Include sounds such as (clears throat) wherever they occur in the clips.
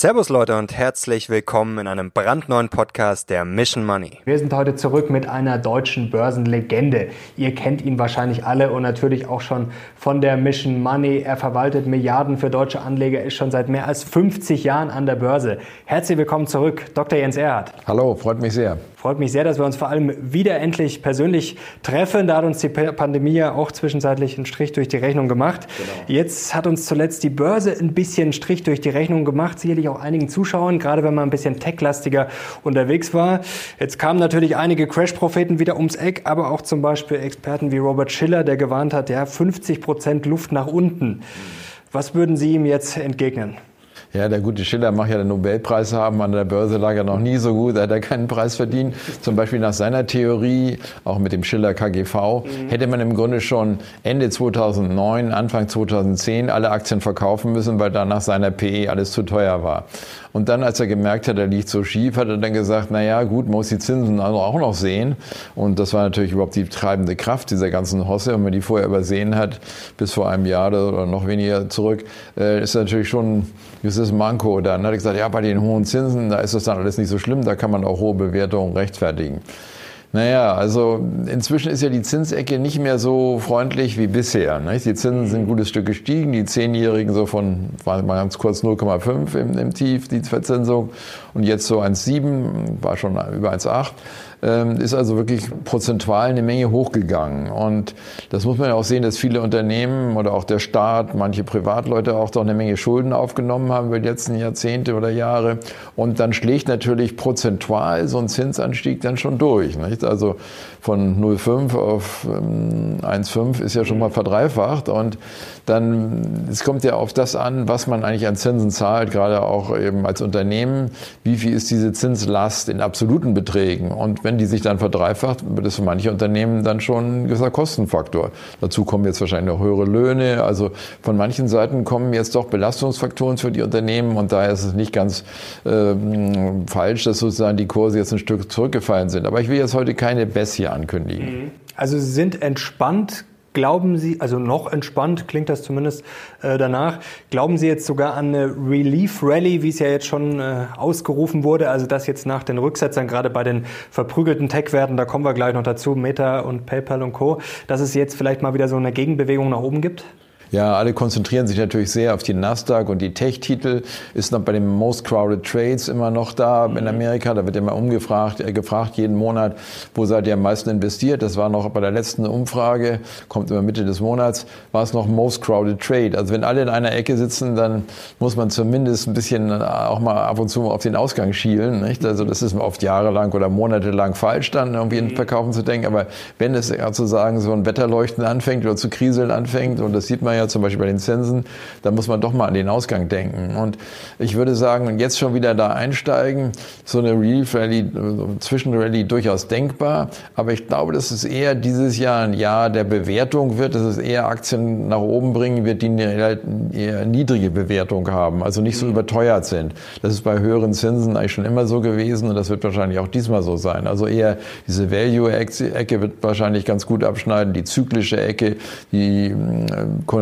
Servus Leute und herzlich willkommen in einem brandneuen Podcast der Mission Money. Wir sind heute zurück mit einer deutschen Börsenlegende. Ihr kennt ihn wahrscheinlich alle und natürlich auch schon von der Mission Money. Er verwaltet Milliarden für deutsche Anleger, ist schon seit mehr als 50 Jahren an der Börse. Herzlich willkommen zurück, Dr. Jens Erhardt. Hallo, freut mich sehr. Freut mich sehr, dass wir uns vor allem wieder endlich persönlich treffen. Da hat uns die Pandemie ja auch zwischenzeitlich einen Strich durch die Rechnung gemacht. Genau. Jetzt hat uns zuletzt die Börse ein bisschen einen Strich durch die Rechnung gemacht. Sicherlich auch einigen Zuschauern, gerade wenn man ein bisschen techlastiger unterwegs war. Jetzt kamen natürlich einige Crash-Propheten wieder ums Eck, aber auch zum Beispiel Experten wie Robert Schiller, der gewarnt hat, ja, 50 Prozent Luft nach unten. Was würden Sie ihm jetzt entgegnen? Ja, der gute Schiller mag ja den Nobelpreis haben. An der Börse lag er noch nie so gut. Da hat er keinen Preis verdient. Zum Beispiel nach seiner Theorie, auch mit dem Schiller KGV, mhm. hätte man im Grunde schon Ende 2009, Anfang 2010 alle Aktien verkaufen müssen, weil da nach seiner PE alles zu teuer war. Und dann, als er gemerkt hat, er liegt so schief, hat er dann gesagt, na ja, gut, man muss die Zinsen auch noch sehen. Und das war natürlich überhaupt die treibende Kraft dieser ganzen Hosse. Und wenn man die vorher übersehen hat, bis vor einem Jahr oder noch weniger zurück, äh, ist natürlich schon gewisses Manko. Dann hat er gesagt, ja, bei den hohen Zinsen, da ist das dann alles nicht so schlimm, da kann man auch hohe Bewertungen rechtfertigen. Naja, also inzwischen ist ja die Zinsecke nicht mehr so freundlich wie bisher. Nicht? Die Zinsen sind ein gutes Stück gestiegen, die Zehnjährigen so von, war mal ganz kurz 0,5 im, im Tief, die Verzinsung, und jetzt so 1,7, war schon über 1,8. Ähm, ist also wirklich prozentual eine Menge hochgegangen. Und das muss man ja auch sehen, dass viele Unternehmen oder auch der Staat, manche Privatleute auch doch eine Menge Schulden aufgenommen haben über die letzten Jahrzehnte oder Jahre. Und dann schlägt natürlich prozentual so ein Zinsanstieg dann schon durch. Nicht? Also von 0,5 auf 1,5 ähm, ist ja schon mal verdreifacht. Und dann, es kommt ja auf das an, was man eigentlich an Zinsen zahlt, gerade auch eben als Unternehmen. Wie viel ist diese Zinslast in absoluten Beträgen? Und wenn wenn die sich dann verdreifacht, wird es für manche Unternehmen dann schon ein gewisser Kostenfaktor. Dazu kommen jetzt wahrscheinlich noch höhere Löhne. Also von manchen Seiten kommen jetzt doch Belastungsfaktoren für die Unternehmen und daher ist es nicht ganz äh, falsch, dass sozusagen die Kurse jetzt ein Stück zurückgefallen sind. Aber ich will jetzt heute keine Bessie ankündigen. Mhm. Also Sie sind entspannt Glauben Sie, also noch entspannt klingt das zumindest äh, danach, glauben Sie jetzt sogar an eine Relief Rally, wie es ja jetzt schon äh, ausgerufen wurde, also das jetzt nach den Rücksetzern, gerade bei den verprügelten Tech-Werten, da kommen wir gleich noch dazu, Meta und PayPal und Co., dass es jetzt vielleicht mal wieder so eine Gegenbewegung nach oben gibt? Ja, alle konzentrieren sich natürlich sehr auf die Nasdaq und die Tech-Titel. Ist noch bei den Most Crowded Trades immer noch da in Amerika. Da wird immer umgefragt, äh, gefragt jeden Monat, wo seid ihr am meisten investiert? Das war noch bei der letzten Umfrage, kommt immer Mitte des Monats, war es noch Most Crowded Trade. Also wenn alle in einer Ecke sitzen, dann muss man zumindest ein bisschen äh, auch mal ab und zu auf den Ausgang schielen. Nicht? Also das ist oft jahrelang oder monatelang falsch, dann irgendwie in Verkaufen zu denken. Aber wenn es sozusagen so ein Wetterleuchten anfängt oder zu kriseln anfängt, und das sieht man ja ja zum Beispiel bei den Zinsen, da muss man doch mal an den Ausgang denken. Und ich würde sagen, jetzt schon wieder da einsteigen, so eine Real Rally, Zwischenrally durchaus denkbar. Aber ich glaube, dass es eher dieses Jahr ein Jahr der Bewertung wird, dass es eher Aktien nach oben bringen wird, die eine eher niedrige Bewertung haben, also nicht so mhm. überteuert sind. Das ist bei höheren Zinsen eigentlich schon immer so gewesen und das wird wahrscheinlich auch diesmal so sein. Also eher diese Value-Ecke wird wahrscheinlich ganz gut abschneiden, die zyklische Ecke, die äh,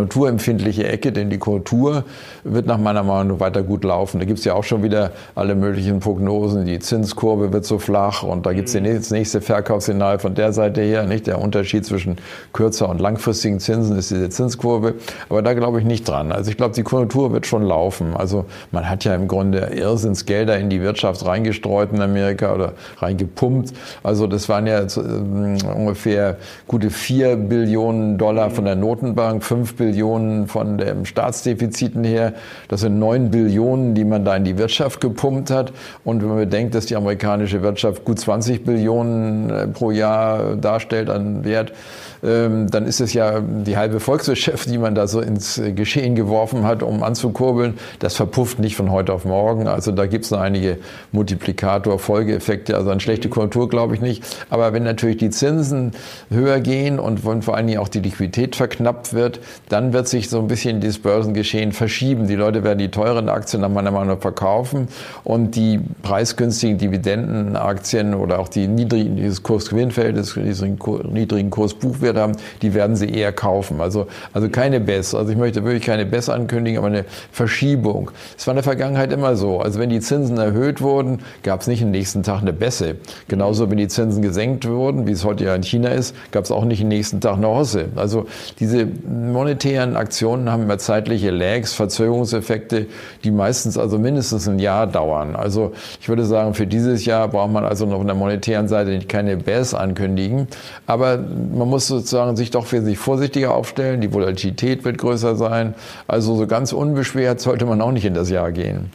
konjunkturempfindliche Ecke, denn die Konjunktur wird nach meiner Meinung nach weiter gut laufen. Da gibt es ja auch schon wieder alle möglichen Prognosen. Die Zinskurve wird so flach und da gibt es das nächste Verkaufssignal von der Seite her. Nicht der Unterschied zwischen kürzer und langfristigen Zinsen ist diese Zinskurve. Aber da glaube ich nicht dran. Also ich glaube, die Konjunktur wird schon laufen. Also man hat ja im Grunde Irrsinnsgelder in die Wirtschaft reingestreut in Amerika oder reingepumpt. Also das waren ja ähm, ungefähr gute vier Billionen Dollar von der Notenbank, fünf Billionen Billionen von den Staatsdefiziten her. Das sind neun Billionen, die man da in die Wirtschaft gepumpt hat. Und wenn man bedenkt, dass die amerikanische Wirtschaft gut 20 Billionen äh, pro Jahr darstellt an Wert, dann ist es ja die halbe Volkswirtschaft, die man da so ins Geschehen geworfen hat, um anzukurbeln. Das verpufft nicht von heute auf morgen. Also da gibt es noch einige Multiplikator, Folgeeffekte. Also eine schlechte Kultur glaube ich nicht. Aber wenn natürlich die Zinsen höher gehen und vor allen Dingen auch die Liquidität verknappt wird, dann wird sich so ein bisschen das Börsengeschehen verschieben. Die Leute werden die teuren Aktien nach meiner Meinung verkaufen und die preisgünstigen Dividendenaktien oder auch die niedrigen, dieses Kurs-Gewinn-Verhältnis, niedrigen Kurs-Buchwert haben, die werden sie eher kaufen. Also, also keine BES. Also ich möchte wirklich keine BES ankündigen, aber eine Verschiebung. Es war in der Vergangenheit immer so. Also wenn die Zinsen erhöht wurden, gab es nicht am nächsten Tag eine Bässe. Genauso wenn die Zinsen gesenkt wurden, wie es heute ja in China ist, gab es auch nicht am nächsten Tag eine Hosse. Also diese monetären Aktionen haben immer zeitliche Lags, Verzögerungseffekte, die meistens also mindestens ein Jahr dauern. Also ich würde sagen, für dieses Jahr braucht man also noch auf der monetären Seite keine Bärs ankündigen. Aber man muss sozusagen sich doch wesentlich vorsichtiger aufstellen. Die Volatilität wird größer sein. Also so ganz unbeschwert sollte man auch nicht in das Jahr gehen.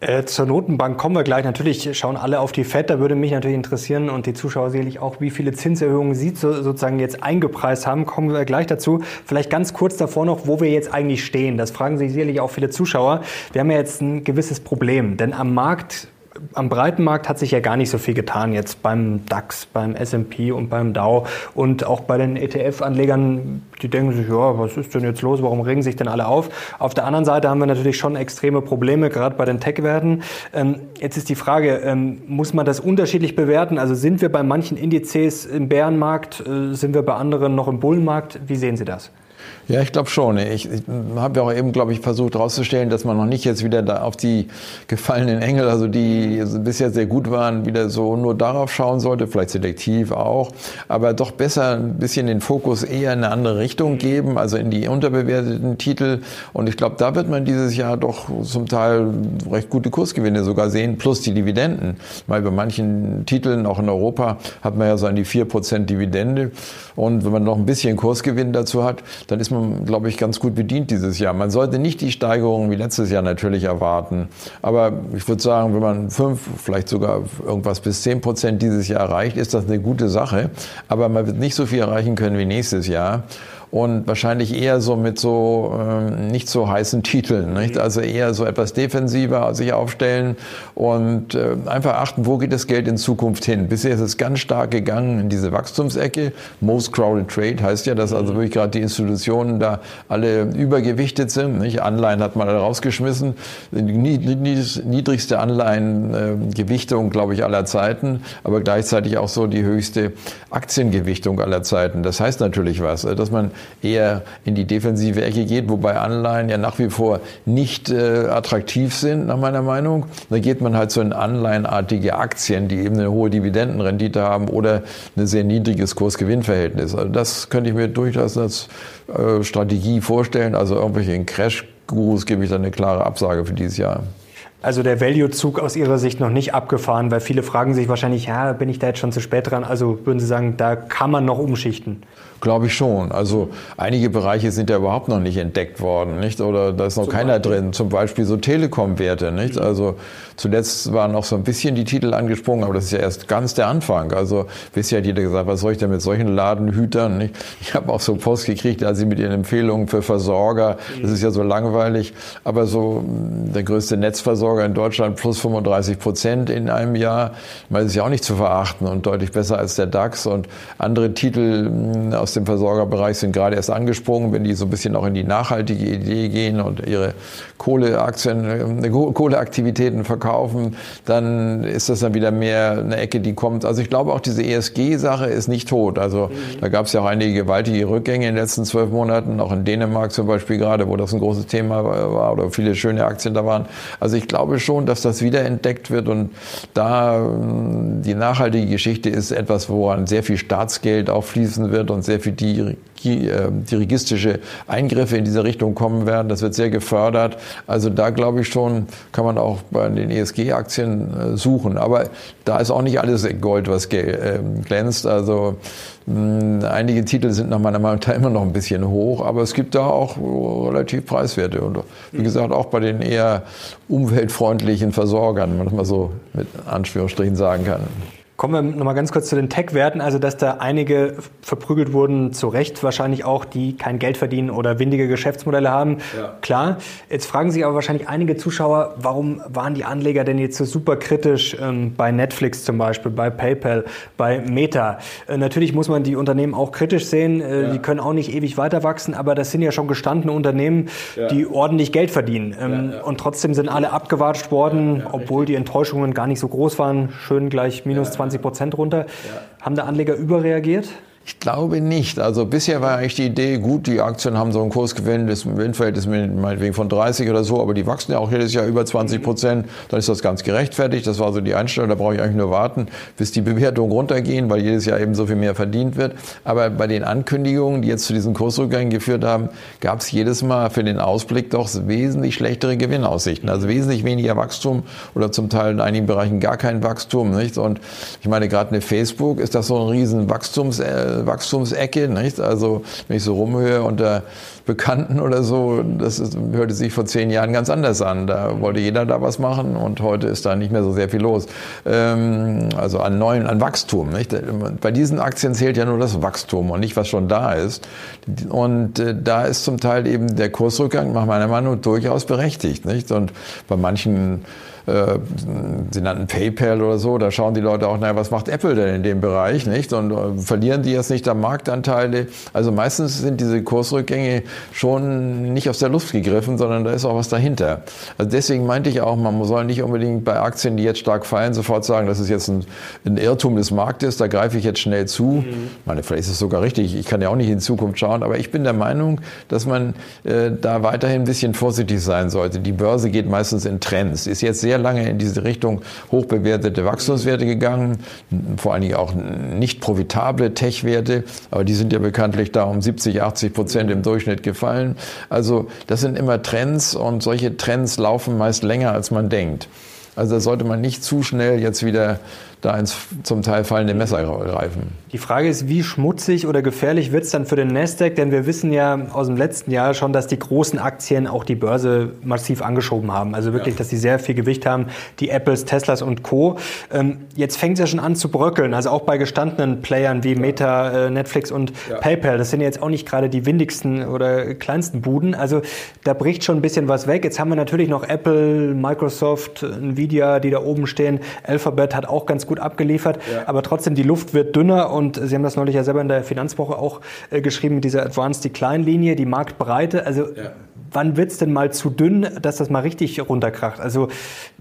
Äh, zur Notenbank kommen wir gleich. Natürlich schauen alle auf die FED. Da würde mich natürlich interessieren und die Zuschauer sicherlich auch, wie viele Zinserhöhungen Sie so, sozusagen jetzt eingepreist haben. Kommen wir gleich dazu. Vielleicht ganz kurz davor noch, wo wir jetzt eigentlich stehen. Das fragen sich sicherlich auch viele Zuschauer. Wir haben ja jetzt ein gewisses Problem, denn am Markt am breiten Markt hat sich ja gar nicht so viel getan jetzt beim DAX, beim S&P und beim Dow und auch bei den ETF-Anlegern, die denken sich, ja, was ist denn jetzt los, warum regen sich denn alle auf? Auf der anderen Seite haben wir natürlich schon extreme Probleme, gerade bei den Tech-Werten. Ähm, jetzt ist die Frage, ähm, muss man das unterschiedlich bewerten? Also sind wir bei manchen Indizes im Bärenmarkt, äh, sind wir bei anderen noch im Bullenmarkt? Wie sehen Sie das? Ja, ich glaube schon. Ich, ich habe ja auch eben, glaube ich, versucht herauszustellen, dass man noch nicht jetzt wieder da auf die gefallenen Engel, also die bisher sehr gut waren, wieder so nur darauf schauen sollte, vielleicht selektiv auch, aber doch besser ein bisschen den Fokus eher in eine andere Richtung geben, also in die unterbewerteten Titel. Und ich glaube, da wird man dieses Jahr doch zum Teil recht gute Kursgewinne sogar sehen, plus die Dividenden. Weil bei manchen Titeln, auch in Europa, hat man ja so an die 4% Dividende. Und wenn man noch ein bisschen Kursgewinn dazu hat, dann ist man glaube ich, ganz gut bedient dieses Jahr. Man sollte nicht die Steigerungen wie letztes Jahr natürlich erwarten. Aber ich würde sagen, wenn man fünf, vielleicht sogar irgendwas bis zehn Prozent dieses Jahr erreicht, ist das eine gute Sache. Aber man wird nicht so viel erreichen können wie nächstes Jahr und wahrscheinlich eher so mit so ähm, nicht so heißen Titeln, nicht? Mhm. also eher so etwas defensiver sich aufstellen und äh, einfach achten, wo geht das Geld in Zukunft hin. Bisher ist es ganz stark gegangen in diese Wachstumsecke. Most crowded trade heißt ja, dass also mhm. wirklich gerade die Institutionen da alle übergewichtet sind. Nicht? Anleihen hat man alle rausgeschmissen. Die niedrigste Anleihengewichtung, glaube ich, aller Zeiten, aber gleichzeitig auch so die höchste Aktiengewichtung aller Zeiten. Das heißt natürlich was, dass man eher in die defensive Ecke geht, wobei Anleihen ja nach wie vor nicht äh, attraktiv sind, nach meiner Meinung. Da geht man halt so in anleihenartige Aktien, die eben eine hohe Dividendenrendite haben oder ein sehr niedriges Kurs-Gewinn-Verhältnis. Also das könnte ich mir durchaus als äh, Strategie vorstellen. Also irgendwelche Crash-Gurus gebe ich dann eine klare Absage für dieses Jahr. Also der Value-Zug aus Ihrer Sicht noch nicht abgefahren, weil viele fragen sich wahrscheinlich, ja, bin ich da jetzt schon zu spät dran? Also würden Sie sagen, da kann man noch umschichten? Glaube ich schon. Also einige Bereiche sind ja überhaupt noch nicht entdeckt worden, nicht? Oder da ist noch Zum keiner Beispiel? drin. Zum Beispiel so Telekom-Werte, nicht? Mhm. Also zuletzt waren noch so ein bisschen die Titel angesprungen, aber das ist ja erst ganz der Anfang. Also bisher hat jeder gesagt, was soll ich denn mit solchen Ladenhütern, nicht? Ich habe auch so Post gekriegt, da sie mit ihren Empfehlungen für Versorger. Mhm. Das ist ja so langweilig. Aber so hm, der größte Netzversorger in Deutschland plus 35 Prozent in einem Jahr, das ist ja auch nicht zu verachten und deutlich besser als der DAX und andere Titel hm, aus aus dem Versorgerbereich sind gerade erst angesprungen, wenn die so ein bisschen auch in die nachhaltige Idee gehen und ihre Kohleaktien, äh, Kohleaktivitäten verkaufen, dann ist das dann wieder mehr eine Ecke, die kommt. Also ich glaube auch diese ESG-Sache ist nicht tot. Also mhm. da gab es ja auch einige gewaltige Rückgänge in den letzten zwölf Monaten, auch in Dänemark zum Beispiel gerade, wo das ein großes Thema war oder viele schöne Aktien da waren. Also ich glaube schon, dass das wieder entdeckt wird und da die nachhaltige Geschichte ist etwas, woran sehr viel Staatsgeld auch fließen wird und sehr sehr viel dirigistische Eingriffe in diese Richtung kommen werden. Das wird sehr gefördert. Also da glaube ich schon, kann man auch bei den ESG-Aktien äh, suchen. Aber da ist auch nicht alles Gold, was ähm, glänzt. Also einige Titel sind nach meiner Meinung immer noch ein bisschen hoch, aber es gibt da auch relativ preiswerte. Und wie gesagt, auch bei den eher umweltfreundlichen Versorgern, wenn man das mal so mit Anführungsstrichen sagen kann. Kommen wir nochmal ganz kurz zu den Tech-Werten. Also, dass da einige verprügelt wurden, zu Recht wahrscheinlich auch, die kein Geld verdienen oder windige Geschäftsmodelle haben. Ja. Klar. Jetzt fragen sich aber wahrscheinlich einige Zuschauer, warum waren die Anleger denn jetzt so super kritisch ähm, bei Netflix zum Beispiel, bei PayPal, bei Meta? Äh, natürlich muss man die Unternehmen auch kritisch sehen. Äh, ja. Die können auch nicht ewig weiter wachsen, aber das sind ja schon gestandene Unternehmen, ja. die ordentlich Geld verdienen. Ähm, und trotzdem sind alle abgewatscht worden, obwohl die Enttäuschungen gar nicht so groß waren. Schön gleich minus 20 20 Prozent runter. Ja. Haben da Anleger überreagiert? Ich glaube nicht. Also bisher war eigentlich die Idee, gut, die Aktien haben so einen Kursgewinn, das Gewinnverhältnis meinetwegen von 30 oder so, aber die wachsen ja auch jedes Jahr über 20 Prozent. Dann ist das ganz gerechtfertigt. Das war so die Einstellung. Da brauche ich eigentlich nur warten, bis die Bewertungen runtergehen, weil jedes Jahr eben so viel mehr verdient wird. Aber bei den Ankündigungen, die jetzt zu diesen Kursrückgängen geführt haben, gab es jedes Mal für den Ausblick doch wesentlich schlechtere Gewinnaussichten. Also wesentlich weniger Wachstum oder zum Teil in einigen Bereichen gar kein Wachstum. Nicht? Und ich meine, gerade eine Facebook ist das so ein riesen Wachstums äh, Wachstumsecke. Nicht? Also wenn ich so rumhöre unter Bekannten oder so, das ist, hörte sich vor zehn Jahren ganz anders an. Da wollte jeder da was machen und heute ist da nicht mehr so sehr viel los. Ähm, also an neuen, an Wachstum. Nicht? Bei diesen Aktien zählt ja nur das Wachstum und nicht, was schon da ist. Und äh, da ist zum Teil eben der Kursrückgang nach meiner Meinung durchaus berechtigt. Nicht? Und bei manchen äh, sie nannten PayPal oder so, da schauen die Leute auch, naja, was macht Apple denn in dem Bereich, nicht? Und äh, verlieren die jetzt nicht da Marktanteile? Also meistens sind diese Kursrückgänge schon nicht aus der Luft gegriffen, sondern da ist auch was dahinter. Also deswegen meinte ich auch, man soll nicht unbedingt bei Aktien, die jetzt stark fallen, sofort sagen, das ist jetzt ein, ein Irrtum des Marktes, da greife ich jetzt schnell zu. Mhm. Ich meine, vielleicht ist es sogar richtig, ich kann ja auch nicht in Zukunft schauen, aber ich bin der Meinung, dass man äh, da weiterhin ein bisschen vorsichtig sein sollte. Die Börse geht meistens in Trends, ist jetzt sehr sehr lange in diese Richtung hochbewertete Wachstumswerte gegangen, vor allen Dingen auch nicht profitable Tech-Werte, aber die sind ja bekanntlich da um 70, 80 Prozent im Durchschnitt gefallen. Also das sind immer Trends und solche Trends laufen meist länger, als man denkt. Also da sollte man nicht zu schnell jetzt wieder da ins zum Teil fallende Messer greifen. Die Frage ist, wie schmutzig oder gefährlich wird es dann für den Nasdaq? Denn wir wissen ja aus dem letzten Jahr schon, dass die großen Aktien auch die Börse massiv angeschoben haben. Also wirklich, ja. dass sie sehr viel Gewicht haben, die Apples, Teslas und Co. Ähm, jetzt fängt es ja schon an zu bröckeln. Also auch bei gestandenen Playern wie Meta, äh, Netflix und ja. PayPal. Das sind jetzt auch nicht gerade die windigsten oder kleinsten Buden. Also da bricht schon ein bisschen was weg. Jetzt haben wir natürlich noch Apple, Microsoft, Nvidia, die da oben stehen. Alphabet hat auch ganz gut abgeliefert, ja. aber trotzdem die Luft wird dünner und Sie haben das neulich ja selber in der Finanzwoche auch äh, geschrieben mit dieser Advanced Decline Linie, die Marktbreite. Also ja wann wird es denn mal zu dünn, dass das mal richtig runterkracht? Also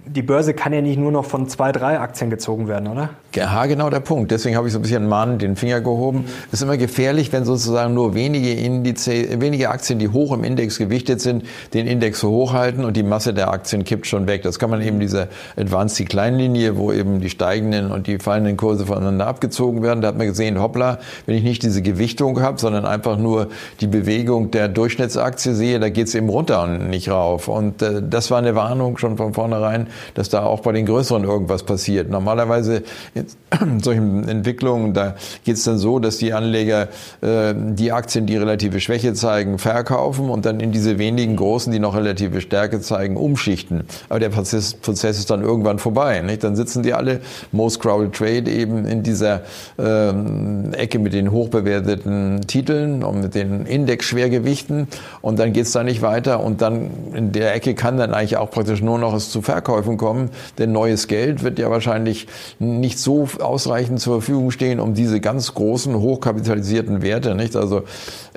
die Börse kann ja nicht nur noch von zwei, drei Aktien gezogen werden, oder? Ja, genau der Punkt. Deswegen habe ich so ein bisschen mahnend den Finger gehoben. Es ist immer gefährlich, wenn sozusagen nur wenige, Indize, wenige Aktien, die hoch im Index gewichtet sind, den Index so hochhalten und die Masse der Aktien kippt schon weg. Das kann man eben dieser Advanced Decline Linie, wo eben die steigenden und die fallenden Kurse voneinander abgezogen werden. Da hat man gesehen, hoppla, wenn ich nicht diese Gewichtung habe, sondern einfach nur die Bewegung der Durchschnittsaktie sehe, da geht es eben runter und nicht rauf. Und äh, das war eine Warnung schon von vornherein, dass da auch bei den größeren irgendwas passiert. Normalerweise in (clears throat) solchen Entwicklungen, da geht es dann so, dass die Anleger äh, die Aktien, die relative Schwäche zeigen, verkaufen und dann in diese wenigen großen, die noch relative Stärke zeigen, umschichten. Aber der Prozess, Prozess ist dann irgendwann vorbei. Nicht? Dann sitzen die alle, most crowded trade, eben in dieser ähm, Ecke mit den hochbewerteten Titeln und mit den Indexschwergewichten und dann geht es da nicht weiter und dann in der Ecke kann dann eigentlich auch praktisch nur noch es zu Verkäufen kommen, denn neues Geld wird ja wahrscheinlich nicht so ausreichend zur Verfügung stehen, um diese ganz großen, hochkapitalisierten Werte, nicht? Also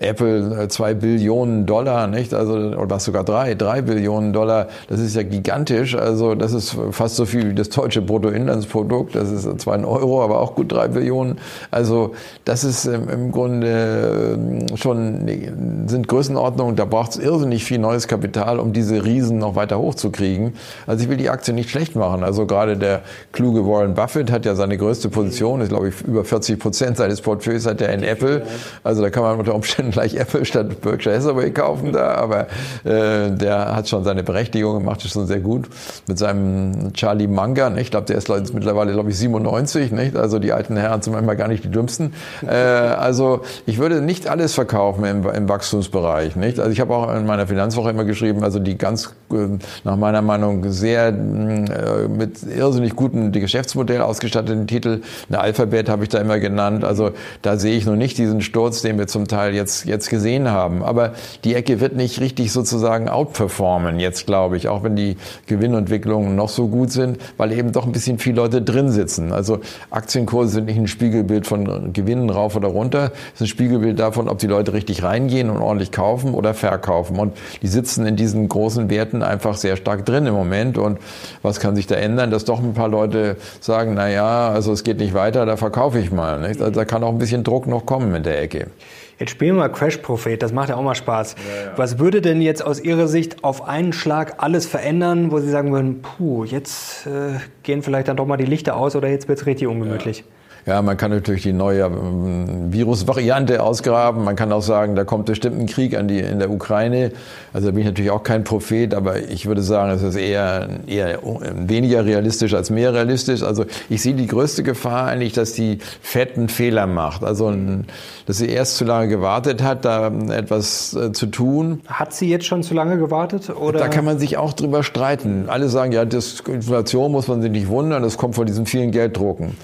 Apple äh, zwei Billionen Dollar, nicht? Also, oder was sogar drei, drei Billionen Dollar, das ist ja gigantisch. Also, das ist fast so viel wie das deutsche Bruttoinlandsprodukt. Das ist zwar ein Euro, aber auch gut drei Billionen. Also, das ist im Grunde ähm, schon, sind Größenordnungen, da braucht es irrsinnig viel neues Kapital, um diese Riesen noch weiter hochzukriegen. Also, ich will die Aktie nicht schlecht machen. Also, gerade der kluge Warren Buffett hat ja seine größte Position, ist glaube ich über 40 Prozent seines Portfolios hat er in Apple. Also, da kann man unter Umständen vielleicht Apple statt Berkshire Hathaway kaufen da, aber äh, der hat schon seine Berechtigung, macht es schon sehr gut mit seinem Charlie Manga. Ich glaube, der ist mittlerweile, glaube ich, 97. Nicht? Also die alten Herren sind manchmal gar nicht die dümmsten. Äh, also ich würde nicht alles verkaufen im, im Wachstumsbereich. Nicht? Also ich habe auch in meiner Finanzwoche immer geschrieben, also die ganz äh, nach meiner Meinung sehr äh, mit irrsinnig guten Geschäftsmodell ausgestatteten Titel. Eine Alphabet habe ich da immer genannt. Also da sehe ich noch nicht diesen Sturz, den wir zum Teil jetzt, jetzt gesehen haben. Aber die Ecke wird nicht richtig sozusagen outperformen jetzt, glaube ich, auch wenn die Gewinnentwicklungen noch so gut sind, weil eben doch ein bisschen viele Leute drin sitzen. Also Aktienkurse sind nicht ein Spiegelbild von Gewinnen rauf oder runter, es ist ein Spiegelbild davon, ob die Leute richtig reingehen und ordentlich kaufen oder verkaufen. Und die sitzen in diesen großen Werten einfach sehr stark drin im Moment. Und was kann sich da ändern? Dass doch ein paar Leute sagen, na ja, also es geht nicht weiter, da verkaufe ich mal. Nicht? Also da kann auch ein bisschen Druck noch kommen in der Ecke. Jetzt spielen wir mal Crash-Prophet, das macht ja auch mal Spaß. Ja, ja. Was würde denn jetzt aus Ihrer Sicht auf einen Schlag alles verändern, wo Sie sagen würden, puh, jetzt äh, gehen vielleicht dann doch mal die Lichter aus oder jetzt wird es richtig ungemütlich? Ja. Ja, man kann natürlich die neue ähm, Virusvariante ausgraben. Man kann auch sagen, da kommt bestimmt ein Krieg an die, in der Ukraine. Also da bin ich natürlich auch kein Prophet, aber ich würde sagen, es ist eher, eher weniger realistisch als mehr realistisch. Also ich sehe die größte Gefahr eigentlich, dass die fetten Fehler macht. Also, dass sie erst zu lange gewartet hat, da etwas äh, zu tun. Hat sie jetzt schon zu lange gewartet? Oder? Da kann man sich auch drüber streiten. Alle sagen, ja, das Inflation muss man sich nicht wundern, das kommt von diesen vielen Gelddrucken.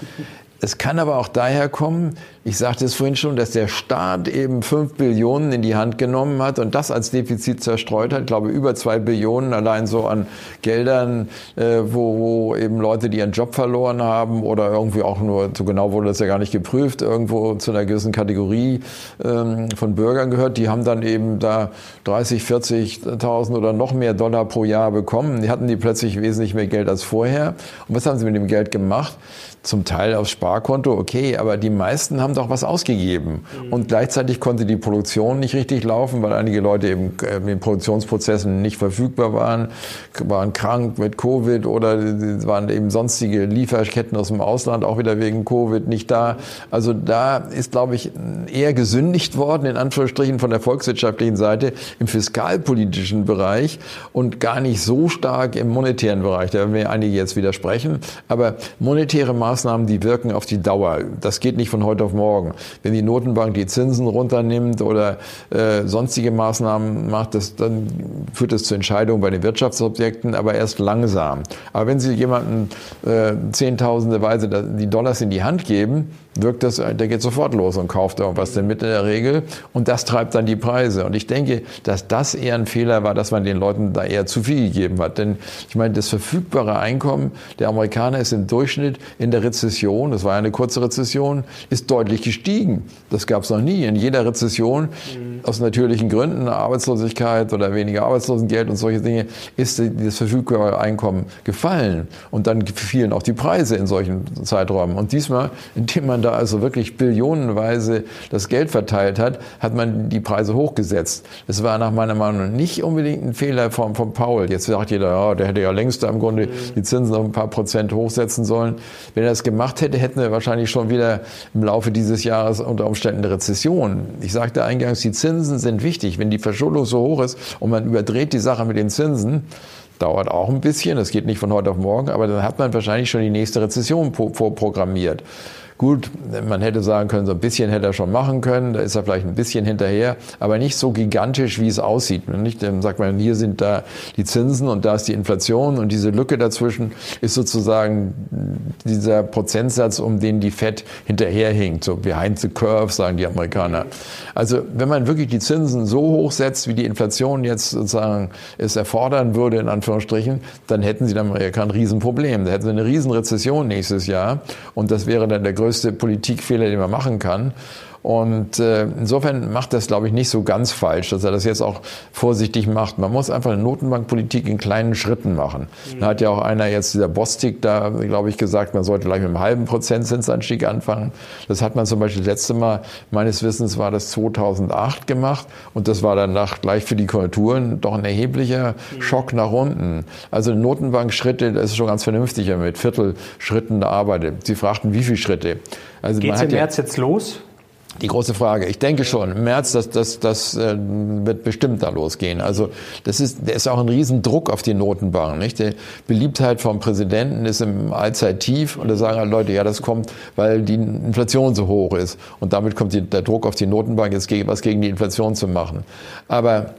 Es kann aber auch daher kommen, ich sagte es vorhin schon, dass der Staat eben fünf Billionen in die Hand genommen hat und das als Defizit zerstreut hat. Ich glaube, über zwei Billionen allein so an Geldern, äh, wo, wo eben Leute, die ihren Job verloren haben oder irgendwie auch nur, so genau wurde das ja gar nicht geprüft, irgendwo zu einer gewissen Kategorie ähm, von Bürgern gehört, die haben dann eben da 30, 40.000 oder noch mehr Dollar pro Jahr bekommen. Die hatten die plötzlich wesentlich mehr Geld als vorher. Und was haben sie mit dem Geld gemacht? zum Teil aufs Sparkonto, okay, aber die meisten haben doch was ausgegeben. Mhm. Und gleichzeitig konnte die Produktion nicht richtig laufen, weil einige Leute eben äh, in den Produktionsprozessen nicht verfügbar waren, waren krank mit Covid oder waren eben sonstige Lieferketten aus dem Ausland auch wieder wegen Covid nicht da. Also da ist, glaube ich, eher gesündigt worden, in Anführungsstrichen von der volkswirtschaftlichen Seite, im fiskalpolitischen Bereich und gar nicht so stark im monetären Bereich. Da werden mir einige jetzt widersprechen. Aber monetäre Maßnahmen, die wirken auf die Dauer. Das geht nicht von heute auf morgen. Wenn die Notenbank die Zinsen runternimmt oder äh, sonstige Maßnahmen macht, das, dann führt das zu Entscheidungen bei den Wirtschaftsobjekten, aber erst langsam. Aber wenn Sie jemandem äh, Zehntausende die Dollars in die Hand geben, wirkt das, der geht sofort los und kauft irgendwas damit in der Regel. Und das treibt dann die Preise. Und ich denke, dass das eher ein Fehler war, dass man den Leuten da eher zu viel gegeben hat. Denn ich meine, das verfügbare Einkommen der Amerikaner ist im Durchschnitt in der Rezession, das war ja eine kurze Rezession, ist deutlich gestiegen. Das gab es noch nie. In jeder Rezession, mhm. aus natürlichen Gründen, Arbeitslosigkeit oder weniger Arbeitslosengeld und solche Dinge, ist das verfügbare Einkommen gefallen. Und dann fielen auch die Preise in solchen Zeiträumen. Und diesmal, indem man da also wirklich billionenweise das Geld verteilt hat, hat man die Preise hochgesetzt. Es war nach meiner Meinung nicht unbedingt ein Fehler von, von Paul. Jetzt sagt jeder, ja, der hätte ja längst im Grunde die Zinsen noch ein paar Prozent hochsetzen sollen. Wenn er das gemacht hätte, hätten wir wahrscheinlich schon wieder im Laufe dieses Jahres unter Umständen eine Rezession. Ich sagte eingangs, die Zinsen sind wichtig. Wenn die Verschuldung so hoch ist und man überdreht die Sache mit den Zinsen, dauert auch ein bisschen, das geht nicht von heute auf morgen, aber dann hat man wahrscheinlich schon die nächste Rezession vorprogrammiert. Gut, man hätte sagen können, so ein bisschen hätte er schon machen können, da ist er vielleicht ein bisschen hinterher, aber nicht so gigantisch, wie es aussieht. Nicht, dann sagt man, hier sind da die Zinsen und da ist die Inflation und diese Lücke dazwischen ist sozusagen dieser Prozentsatz, um den die Fed hinterherhinkt, so behind the curve, sagen die Amerikaner. Also wenn man wirklich die Zinsen so hoch setzt, wie die Inflation jetzt sozusagen es erfordern würde, in Anführungsstrichen, dann hätten sie in Amerika ein Riesenproblem. Da hätten sie eine Riesenrezession nächstes Jahr und das wäre dann der größte größte Politikfehler, den man machen kann. Und äh, insofern macht das, glaube ich, nicht so ganz falsch, dass er das jetzt auch vorsichtig macht. Man muss einfach eine Notenbankpolitik in kleinen Schritten machen. Mhm. Da hat ja auch einer jetzt, dieser Bostik, da, glaube ich, gesagt, man sollte gleich mit einem halben Prozentzinsanstieg anfangen. Das hat man zum Beispiel das letzte Mal, meines Wissens war das 2008 gemacht. Und das war danach gleich für die Konjunkturen doch ein erheblicher mhm. Schock nach unten. Also Notenbankschritte, das ist schon ganz vernünftig, mit Viertelschritten arbeitet. Sie fragten, wie viele Schritte? Also Geht es im März ja, jetzt los? Die große Frage. Ich denke schon, im März, das, das, das äh, wird bestimmt da losgehen. Also das ist, der ist auch ein Riesendruck auf die Notenbank. Nicht? Die Beliebtheit vom Präsidenten ist im Allzeittief und da sagen halt Leute, ja, das kommt, weil die Inflation so hoch ist. Und damit kommt die, der Druck auf die Notenbank, jetzt was gegen die Inflation zu machen. Aber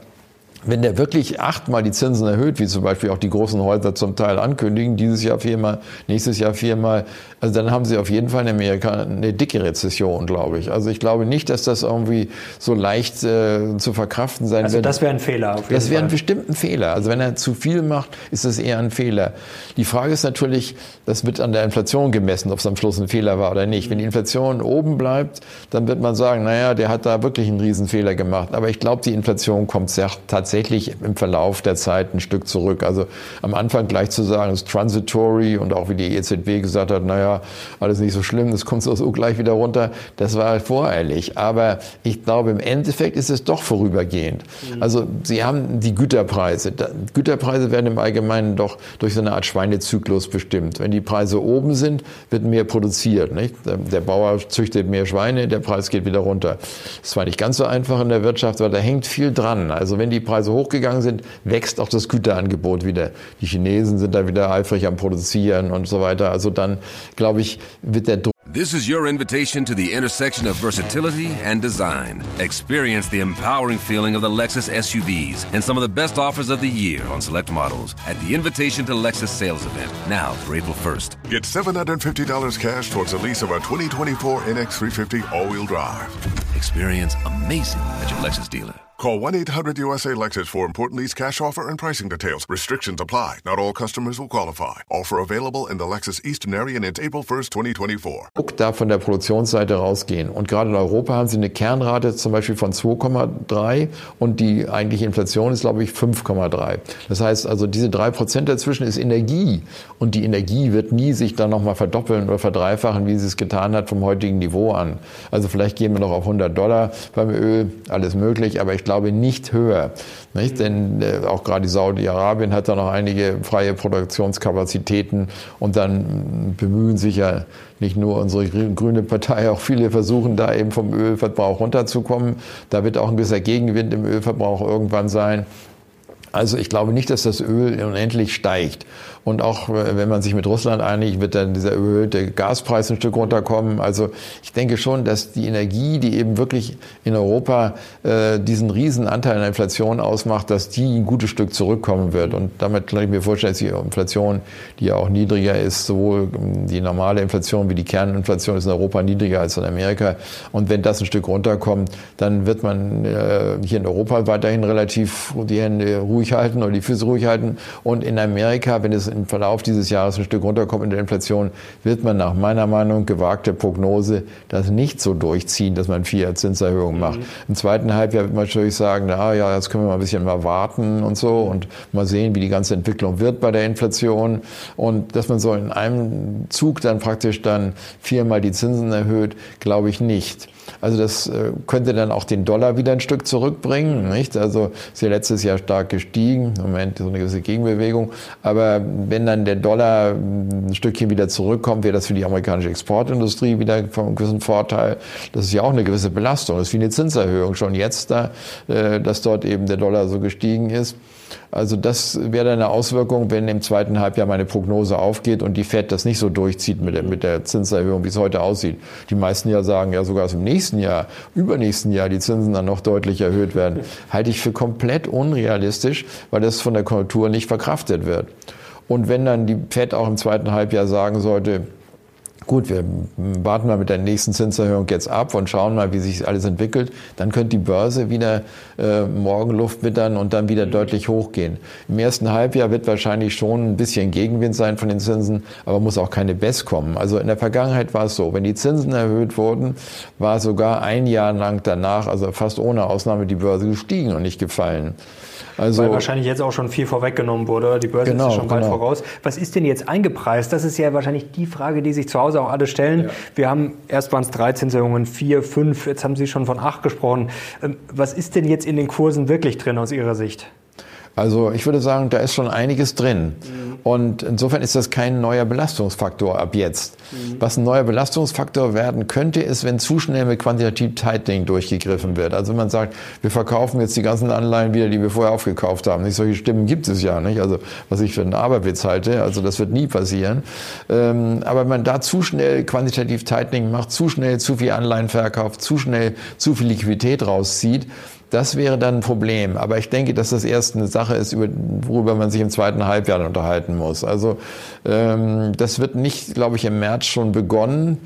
wenn der wirklich achtmal die Zinsen erhöht, wie zum Beispiel auch die großen Häuser zum Teil ankündigen, dieses Jahr viermal, nächstes Jahr viermal, also dann haben sie auf jeden Fall in Amerika eine dicke Rezession, glaube ich. Also ich glaube nicht, dass das irgendwie so leicht äh, zu verkraften sein also wird. Also das wäre ein Fehler. Auf jeden das wäre ein bestimmter Fehler. Also wenn er zu viel macht, ist das eher ein Fehler. Die Frage ist natürlich, das wird an der Inflation gemessen, ob es am Schluss ein Fehler war oder nicht. Wenn die Inflation oben bleibt, dann wird man sagen, naja, der hat da wirklich einen Riesenfehler gemacht. Aber ich glaube, die Inflation kommt sehr, tatsächlich im Verlauf der Zeit ein Stück zurück. Also am Anfang gleich zu sagen, es ist transitory und auch wie die EZB gesagt hat, naja, alles nicht so schlimm, das kommt so gleich wieder runter. Das war voreilig. Aber ich glaube, im Endeffekt ist es doch vorübergehend. Mhm. Also Sie haben die Güterpreise. Güterpreise werden im Allgemeinen doch durch so eine Art Schweinezyklus bestimmt. Wenn die Preise oben sind, wird mehr produziert. Nicht? Der Bauer züchtet mehr Schweine, der Preis geht wieder runter. Das war nicht ganz so einfach in der Wirtschaft, weil da hängt viel dran. Also wenn die Preise hochgegangen sind, wächst auch das Güterangebot wieder. Die Chinesen sind da wieder eifrig am Produzieren und so weiter. Also dann, glaube ich, wird der Druck This is your invitation to the intersection of versatility and design. Experience the empowering feeling of the Lexus SUVs and some of the best offers of the year on select models at the Invitation to Lexus sales event now through April 1st. Get $750 cash towards the lease of a 2024 NX350 all-wheel drive. Experience amazing at your Lexus dealer. Call 1 800 USA Lexus for important lease cash offer and pricing details. Restrictions apply. Not all customers will qualify. Offer available in the Lexus Eastern area it's April 1st, 2024. Da von der Produktionsseite rausgehen. Und gerade in Europa haben sie eine Kernrate zum Beispiel von 2,3 und die eigentliche Inflation ist, glaube ich, 5,3. Das heißt also, diese drei Prozent dazwischen ist Energie. Und die Energie wird nie sich dann nochmal verdoppeln oder verdreifachen, wie sie es getan hat vom heutigen Niveau an. Also vielleicht gehen wir noch auf 100 Dollar beim Öl, alles möglich, aber ich glaube nicht höher. Nicht? Denn äh, auch gerade Saudi-Arabien hat da noch einige freie Produktionskapazitäten und dann bemühen sich ja nicht nur unsere grüne Partei, auch viele versuchen da eben vom Ölverbrauch runterzukommen. Da wird auch ein gewisser Gegenwind im Ölverbrauch irgendwann sein. Also ich glaube nicht, dass das Öl unendlich steigt. Und auch äh, wenn man sich mit Russland einigt, wird dann dieser erhöhte Gaspreis ein Stück runterkommen. Also ich denke schon, dass die Energie, die eben wirklich in Europa äh, diesen riesen Anteil an der Inflation ausmacht, dass die ein gutes Stück zurückkommen wird. Und damit kann ich mir vorstellen, dass die Inflation, die ja auch niedriger ist, sowohl die normale Inflation wie die Kerninflation ist in Europa niedriger als in Amerika. Und wenn das ein Stück runterkommt, dann wird man äh, hier in Europa weiterhin relativ die Hände ruhig halten oder die Füße ruhig halten. Und in Amerika, wenn es im Verlauf dieses Jahres ein Stück runterkommt in der Inflation, wird man nach meiner Meinung gewagte Prognose das nicht so durchziehen, dass man vier Zinserhöhungen mhm. macht. Im zweiten Halbjahr wird man natürlich sagen, na ja, jetzt können wir mal ein bisschen mal warten und so und mal sehen, wie die ganze Entwicklung wird bei der Inflation und dass man so in einem Zug dann praktisch dann viermal die Zinsen erhöht, glaube ich nicht. Also das äh, könnte dann auch den Dollar wieder ein Stück zurückbringen. Nicht? Also ist ja letztes Jahr stark gestiegen, im Moment so eine gewisse Gegenbewegung. Aber wenn dann der Dollar ein Stückchen wieder zurückkommt, wäre das für die amerikanische Exportindustrie wieder von einem gewissen Vorteil. Das ist ja auch eine gewisse Belastung. Das ist wie eine Zinserhöhung schon jetzt da, äh, dass dort eben der Dollar so gestiegen ist. Also das wäre eine Auswirkung, wenn im zweiten Halbjahr meine Prognose aufgeht und die Fed das nicht so durchzieht mit der, mit der Zinserhöhung, wie es heute aussieht. Die meisten ja sagen, ja sogar im nächsten Jahr, übernächsten Jahr die Zinsen dann noch deutlich erhöht werden. Halte ich für komplett unrealistisch, weil das von der Konjunktur nicht verkraftet wird. Und wenn dann die Fed auch im zweiten Halbjahr sagen sollte, gut, wir warten mal mit der nächsten Zinserhöhung jetzt ab und schauen mal, wie sich alles entwickelt, dann könnte die Börse wieder äh, morgen Luft wittern und dann wieder deutlich hochgehen. Im ersten Halbjahr wird wahrscheinlich schon ein bisschen Gegenwind sein von den Zinsen, aber muss auch keine Bess kommen. Also in der Vergangenheit war es so, wenn die Zinsen erhöht wurden, war sogar ein Jahr lang danach, also fast ohne Ausnahme, die Börse gestiegen und nicht gefallen. Also, Weil wahrscheinlich jetzt auch schon viel vorweggenommen wurde. Die Börse genau, ist schon weit genau. voraus. Was ist denn jetzt eingepreist? Das ist ja wahrscheinlich die Frage, die sich zu Hause auch alle stellen. Ja. Wir haben erst waren es 13 Zinserhöhungen, vier, fünf, jetzt haben Sie schon von acht gesprochen. Ähm, was ist denn jetzt in den Kursen wirklich drin aus Ihrer Sicht? Also ich würde sagen, da ist schon einiges drin. Mhm. Und insofern ist das kein neuer Belastungsfaktor ab jetzt. Mhm. Was ein neuer Belastungsfaktor werden könnte, ist, wenn zu schnell mit quantitativ Tightening durchgegriffen wird. Also wenn man sagt, wir verkaufen jetzt die ganzen Anleihen wieder, die wir vorher aufgekauft haben. Nicht solche Stimmen gibt es ja nicht. Also was ich für einen Aberwitz halte, also das wird nie passieren. Ähm, aber wenn man da zu schnell quantitativ Tightening macht, zu schnell zu viel Anleihen verkauft, zu schnell zu viel Liquidität rauszieht, Das wäre dann ein Problem. Aber ich denke, dass das erst eine Sache ist, worüber man sich im zweiten Halbjahr unterhalten muss. Also ähm, das wird nicht, glaube ich, im März schon begonnen.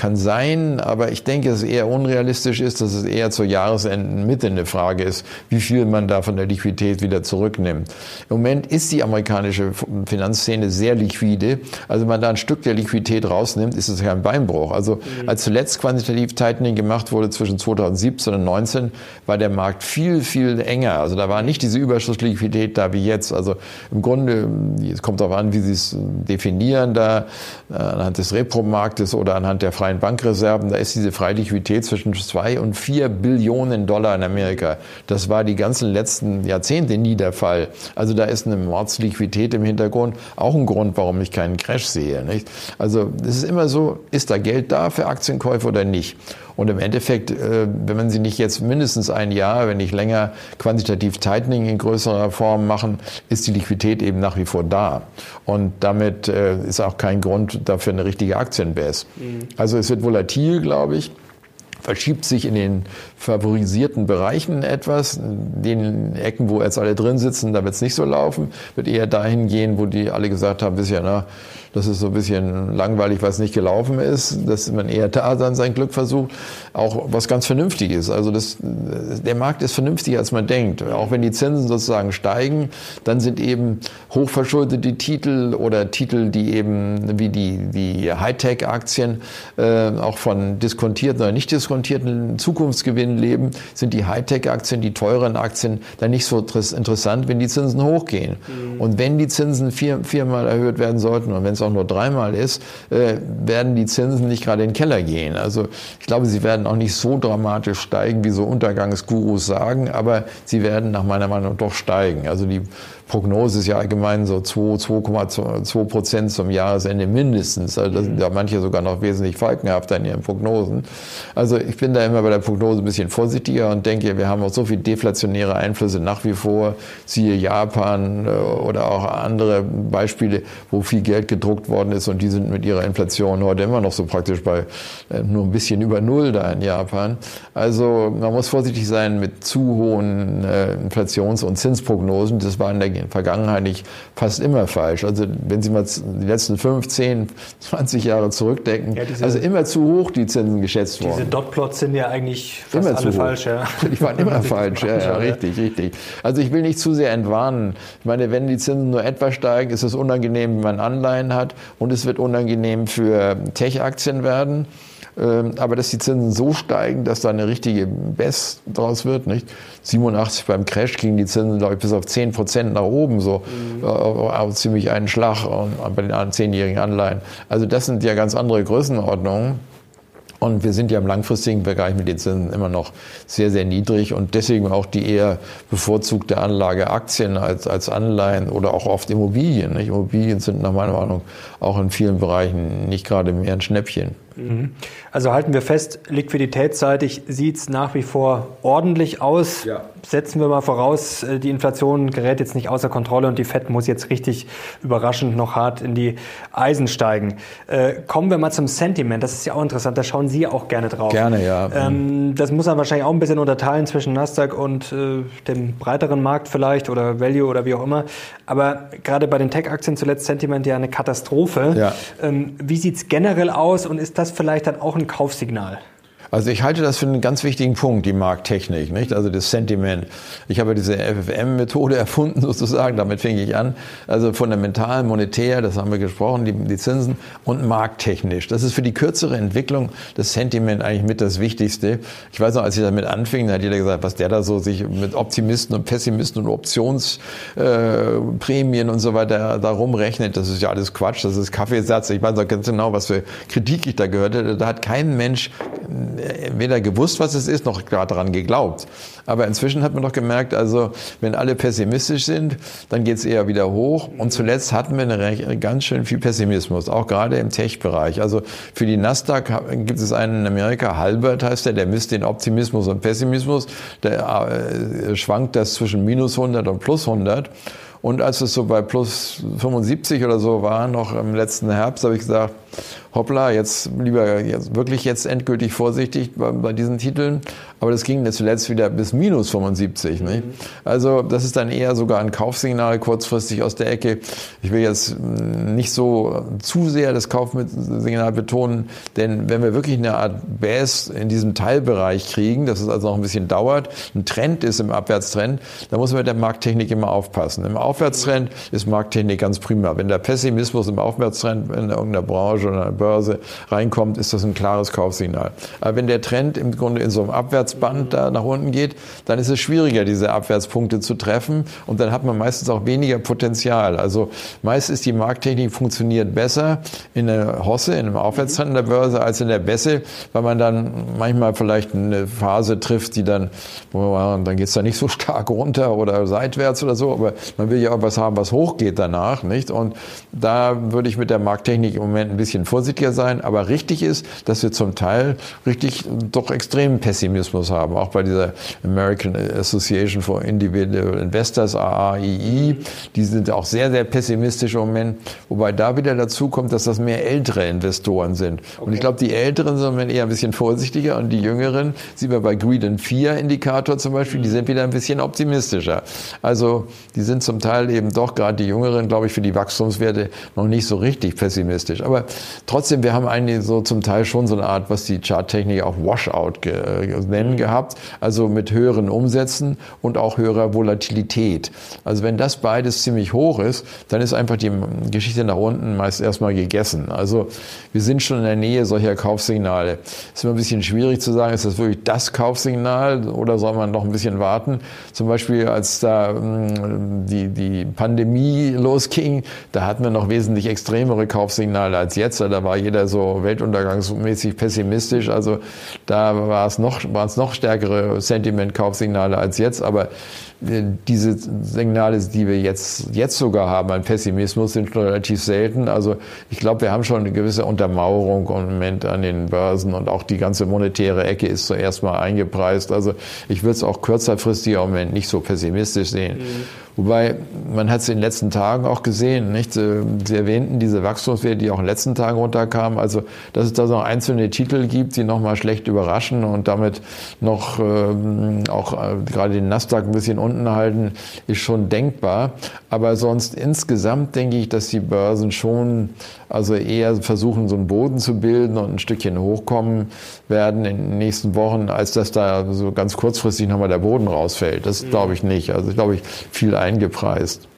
Kann sein, aber ich denke, dass es eher unrealistisch ist, dass es eher zur Jahresendmitte eine Frage ist, wie viel man da von der Liquidität wieder zurücknimmt. Im Moment ist die amerikanische Finanzszene sehr liquide. Also wenn man da ein Stück der Liquidität rausnimmt, ist es ja ein Beinbruch. Also mhm. als zuletzt quantitativ Tightening gemacht wurde zwischen 2017 und 2019, war der Markt viel, viel enger. Also da war nicht diese Überschussliquidität da wie jetzt. Also im Grunde, es kommt darauf an, wie Sie es definieren da, äh, anhand des Repromarktes oder anhand der freien freien Bankreserven, da ist diese Freiliquidität zwischen zwei und vier Billionen Dollar in Amerika. Das war die ganzen letzten Jahrzehnte nie der Fall. Also da ist eine Mordsliquidität im Hintergrund auch ein Grund, warum ich keinen Crash sehe. Nicht? Also es ist immer so, ist da Geld da für Aktienkäufe oder nicht? Und im Endeffekt, äh, wenn man sie nicht jetzt mindestens ein Jahr, wenn nicht länger, quantitativ Tightening in größerer Form machen, ist die Liquidität eben nach wie vor da. Und damit äh, ist auch kein Grund dafür eine richtige Aktienbase. Mhm. Also es wird volatil, glaube ich verschiebt sich in den favorisierten Bereichen etwas. Den Ecken, wo jetzt alle drin sitzen, da wird es nicht so laufen. Wird eher dahin gehen, wo die alle gesagt haben bisher, na, das ist so ein bisschen langweilig, was nicht gelaufen ist, dass man eher da dann sein Glück versucht. Auch was ganz Vernünftiges. Also das, der Markt ist vernünftiger, als man denkt. Auch wenn die Zinsen sozusagen steigen, dann sind eben hochverschuldete Titel oder Titel, die eben wie die, die Hightech-Aktien äh, auch von diskontierten oder nicht diskontierten Zukunftsgewinnen leben, sind die Hightech-Aktien, die teuren Aktien dann nicht so interessant, wenn die Zinsen hochgehen. Mhm. Und wenn die Zinsen vier, viermal erhöht werden sollten und wenn es auch nur dreimal ist, äh, werden die Zinsen nicht gerade in den Keller gehen. Also ich glaube, sie werden auch nicht so dramatisch steigen, wie so Untergangsgurus sagen, aber sie werden nach meiner Meinung doch steigen. Also die Prognose ist ja allgemein so 2,2 Prozent zum Jahresende mindestens. Also da sind ja manche sogar noch wesentlich falkenhafter in ihren Prognosen. Also ich bin da immer bei der Prognose ein bisschen vorsichtiger und denke, wir haben auch so viele deflationäre Einflüsse nach wie vor, siehe Japan äh, oder auch andere Beispiele, wo viel Geld gedruckt worden ist und die sind mit ihrer Inflation heute immer noch so praktisch bei äh, nur ein bisschen über Null da in Japan. Also man muss vorsichtig sein mit zu hohen äh, Inflations- und Zinsprognosen. Das war in der Vergangenheit nicht fast immer falsch. Also wenn Sie mal die letzten 15, 20 (laughs) Jahre zurückdenken, ja, diese, also immer zu hoch die Zinsen geschätzt worden. Diese Dotplots sind ja eigentlich fast immer alle falsch. Ja. (laughs) Die waren immer (laughs) falsch, ja, ja, richtig, richtig. Also ich will nicht zu sehr entwarnen. Ich meine, wenn die Zinsen nur etwas steigen, ist es unangenehm, wenn man Anleihen hat und es wird unangenehm für Tech-Aktien werden. Ähm, aber dass die Zinsen so steigen, dass da eine richtige Best draus wird, nicht? 87 beim Crash gingen die Zinsen, glaube ich, bis auf 10 Prozent nach oben, so mhm. äh, ziemlich einen Schlag bei den zehnjährigen Anleihen. Also das sind ja ganz andere Größenordnungen. Und wir sind ja im langfristigen Vergleich mit den Zinsen immer noch sehr, sehr niedrig und deswegen auch die eher bevorzugte Anlage Aktien als, als Anleihen oder auch oft Immobilien. Nicht? Immobilien sind nach meiner Meinung auch in vielen Bereichen nicht gerade mehr ein Schnäppchen. Mhm. Also halten wir fest, liquiditätsseitig sieht es nach wie vor ordentlich aus. Ja. Setzen wir mal voraus, äh, die Inflation gerät jetzt nicht außer Kontrolle und die FED muss jetzt richtig überraschend noch hart in die Eisen steigen. Äh, kommen wir mal zum Sentiment. Das ist ja auch interessant. Da schauen Sie auch gerne drauf. Gerne, ja. Ähm, das muss man wahrscheinlich auch ein bisschen unterteilen zwischen Nasdaq und äh, dem breiteren Markt vielleicht oder Value oder wie auch immer. Aber gerade bei den Tech-Aktien zuletzt Sentiment ja eine Katastrophe. Ja. Ähm, wie sieht es generell aus und ist das vielleicht dann auch ein Kaufsignal? Also ich halte das für einen ganz wichtigen Punkt, die Markttechnik, nicht? Also das Sentiment. Ich habe diese FFM-Methode (laughs) erfunden sozusagen, damit fing ich an. Also fundamental, monetär, das haben wir gesprochen, die, die Zinsen und markttechnisch. Das ist für die kürzere Entwicklung das Sentiment eigentlich mit das Wichtigste. Ich weiß noch, als ich damit anfing, da hat jeder gesagt, was der da so sich mit Optimisten und Pessimisten und Optionsprämien äh, und so weiter da rumrechnet. Das ist ja alles Quatsch, das ist Kaffeesatz. Ich weiß noch ganz genau, was für Kritik ich da gehört hätte. Da hat kein Mensch weder gewusst, was es ist, noch gerade daran geglaubt. Aber inzwischen hat man doch gemerkt, also wenn alle pessimistisch sind, dann geht es eher wieder hoch. Und zuletzt hatten wir eine, ganz schön viel Pessimismus, auch gerade im Tech-Bereich. Also für die Nasdaq gibt es einen in Amerika, Halbert heißt der, der misst den Optimismus und Pessimismus. Der äh, schwankt das zwischen minus 100 und plus 100. Und als es so bei plus 75 oder so war, noch im letzten Herbst, habe ich gesagt, hoppla, jetzt lieber jetzt, wirklich jetzt endgültig vorsichtig bei, bei diesen Titeln. Aber das ging zuletzt wieder bis minus 75. Nicht? Also das ist dann eher sogar ein Kaufsignal kurzfristig aus der Ecke. Ich will jetzt mm, nicht so zu sehr das Kaufsignal betonen, denn wenn wir wirklich eine Art Bass in diesem Teilbereich kriegen, dass es also noch ein bisschen dauert, ein Trend ist im Abwärtstrend, dann muss man mit der Markttechnik immer aufpassen. Im Aufwärtstrend ist Markttechnik ganz prima. Wenn der Pessimismus im Aufwärtstrend in irgendeiner Branche oder einer Börse reinkommt, ist das ein klares Kaufsignal. Aber wenn der Trend im Grunde in so einem Abwärts Abwärtsband da nach unten geht, dann ist es schwieriger, diese Abwärtspunkte zu treffen und dann hat man meistens auch weniger Potenzial. Also meist ist die Markttechnik funktioniert besser in der Hosse, in einem Aufwärtstrend der Börse als in der Bässe, weil man dann manchmal vielleicht eine Phase trifft, die dann, dann geht es da nicht so stark runter oder seitwärts oder so, aber man will ja auch was haben, was hochgeht danach, nicht? Und da würde ich mit der Markttechnik im Moment ein bisschen vorsichtiger sein, aber richtig ist, dass wir zum Teil richtig doch extremen Pessimismus haben, auch bei dieser American Association for Individual Investors, AAII. Die sind auch sehr, sehr pessimistisch im Moment, wobei da wieder dazu kommt, dass das mehr ältere Investoren sind. Okay. Und ich glaube, die Älteren sind im Moment eher ein bisschen vorsichtiger und die Jüngeren, sieht man bei Greed and Fear Indikator zum Beispiel, die sind wieder ein bisschen optimistischer. Also die sind zum Teil eben doch gerade die Jüngeren, glaube ich, für die Wachstumswerte noch nicht so richtig pessimistisch. Aber trotzdem, wir haben eigentlich so zum Teil schon so eine Art, was die Charttechnik auch Washout nennen Unternehmen gehabt, also mit höheren Umsätzen und auch höherer Volatilität. Also wenn das beides ziemlich hoch ist, dann ist einfach die Geschichte nach unten meist erstmal gegessen. Also wir sind schon in der Nähe solcher Kaufsignale. Es ist immer ein bisschen schwierig zu sagen, ist das wirklich das Kaufsignal oder soll man noch ein bisschen warten? Zum Beispiel, als da hm, die, die Pandemie losging, da hatten wir noch wesentlich extremere Kaufsignale als jetzt. Da war jeder so weltuntergangsmäßig pessimistisch. Also da war es noch, war es noch stärkere Sentiment-Kaufsignale als jetzt, aber diese Signale, die wir jetzt, jetzt sogar haben an Pessimismus, sind schon relativ selten. Also ich glaube, wir haben schon eine gewisse Untermauerung im Moment an den Börsen und auch die ganze monetäre Ecke ist zuerst mal eingepreist. Also ich würde es auch kürzerfristig im Moment nicht so pessimistisch sehen. Mhm. Wobei, man hat es in den letzten Tagen auch gesehen, nicht? Äh, Sie erwähnten diese Wachstumswerte, die auch in den letzten Tagen runterkamen. Also, dass es da so einzelne Titel gibt, die nochmal schlecht überraschen und damit noch ähm, auch äh, gerade den Nasdaq ein bisschen unten halten, ist schon denkbar. Aber sonst insgesamt denke ich, dass die Börsen schon also eher versuchen, so einen Boden zu bilden und ein Stückchen hochkommen werden in den nächsten Wochen, als dass da so ganz kurzfristig nochmal der Boden rausfällt. Das mhm. glaube ich nicht. Also, glaube ich, viel eingepreist.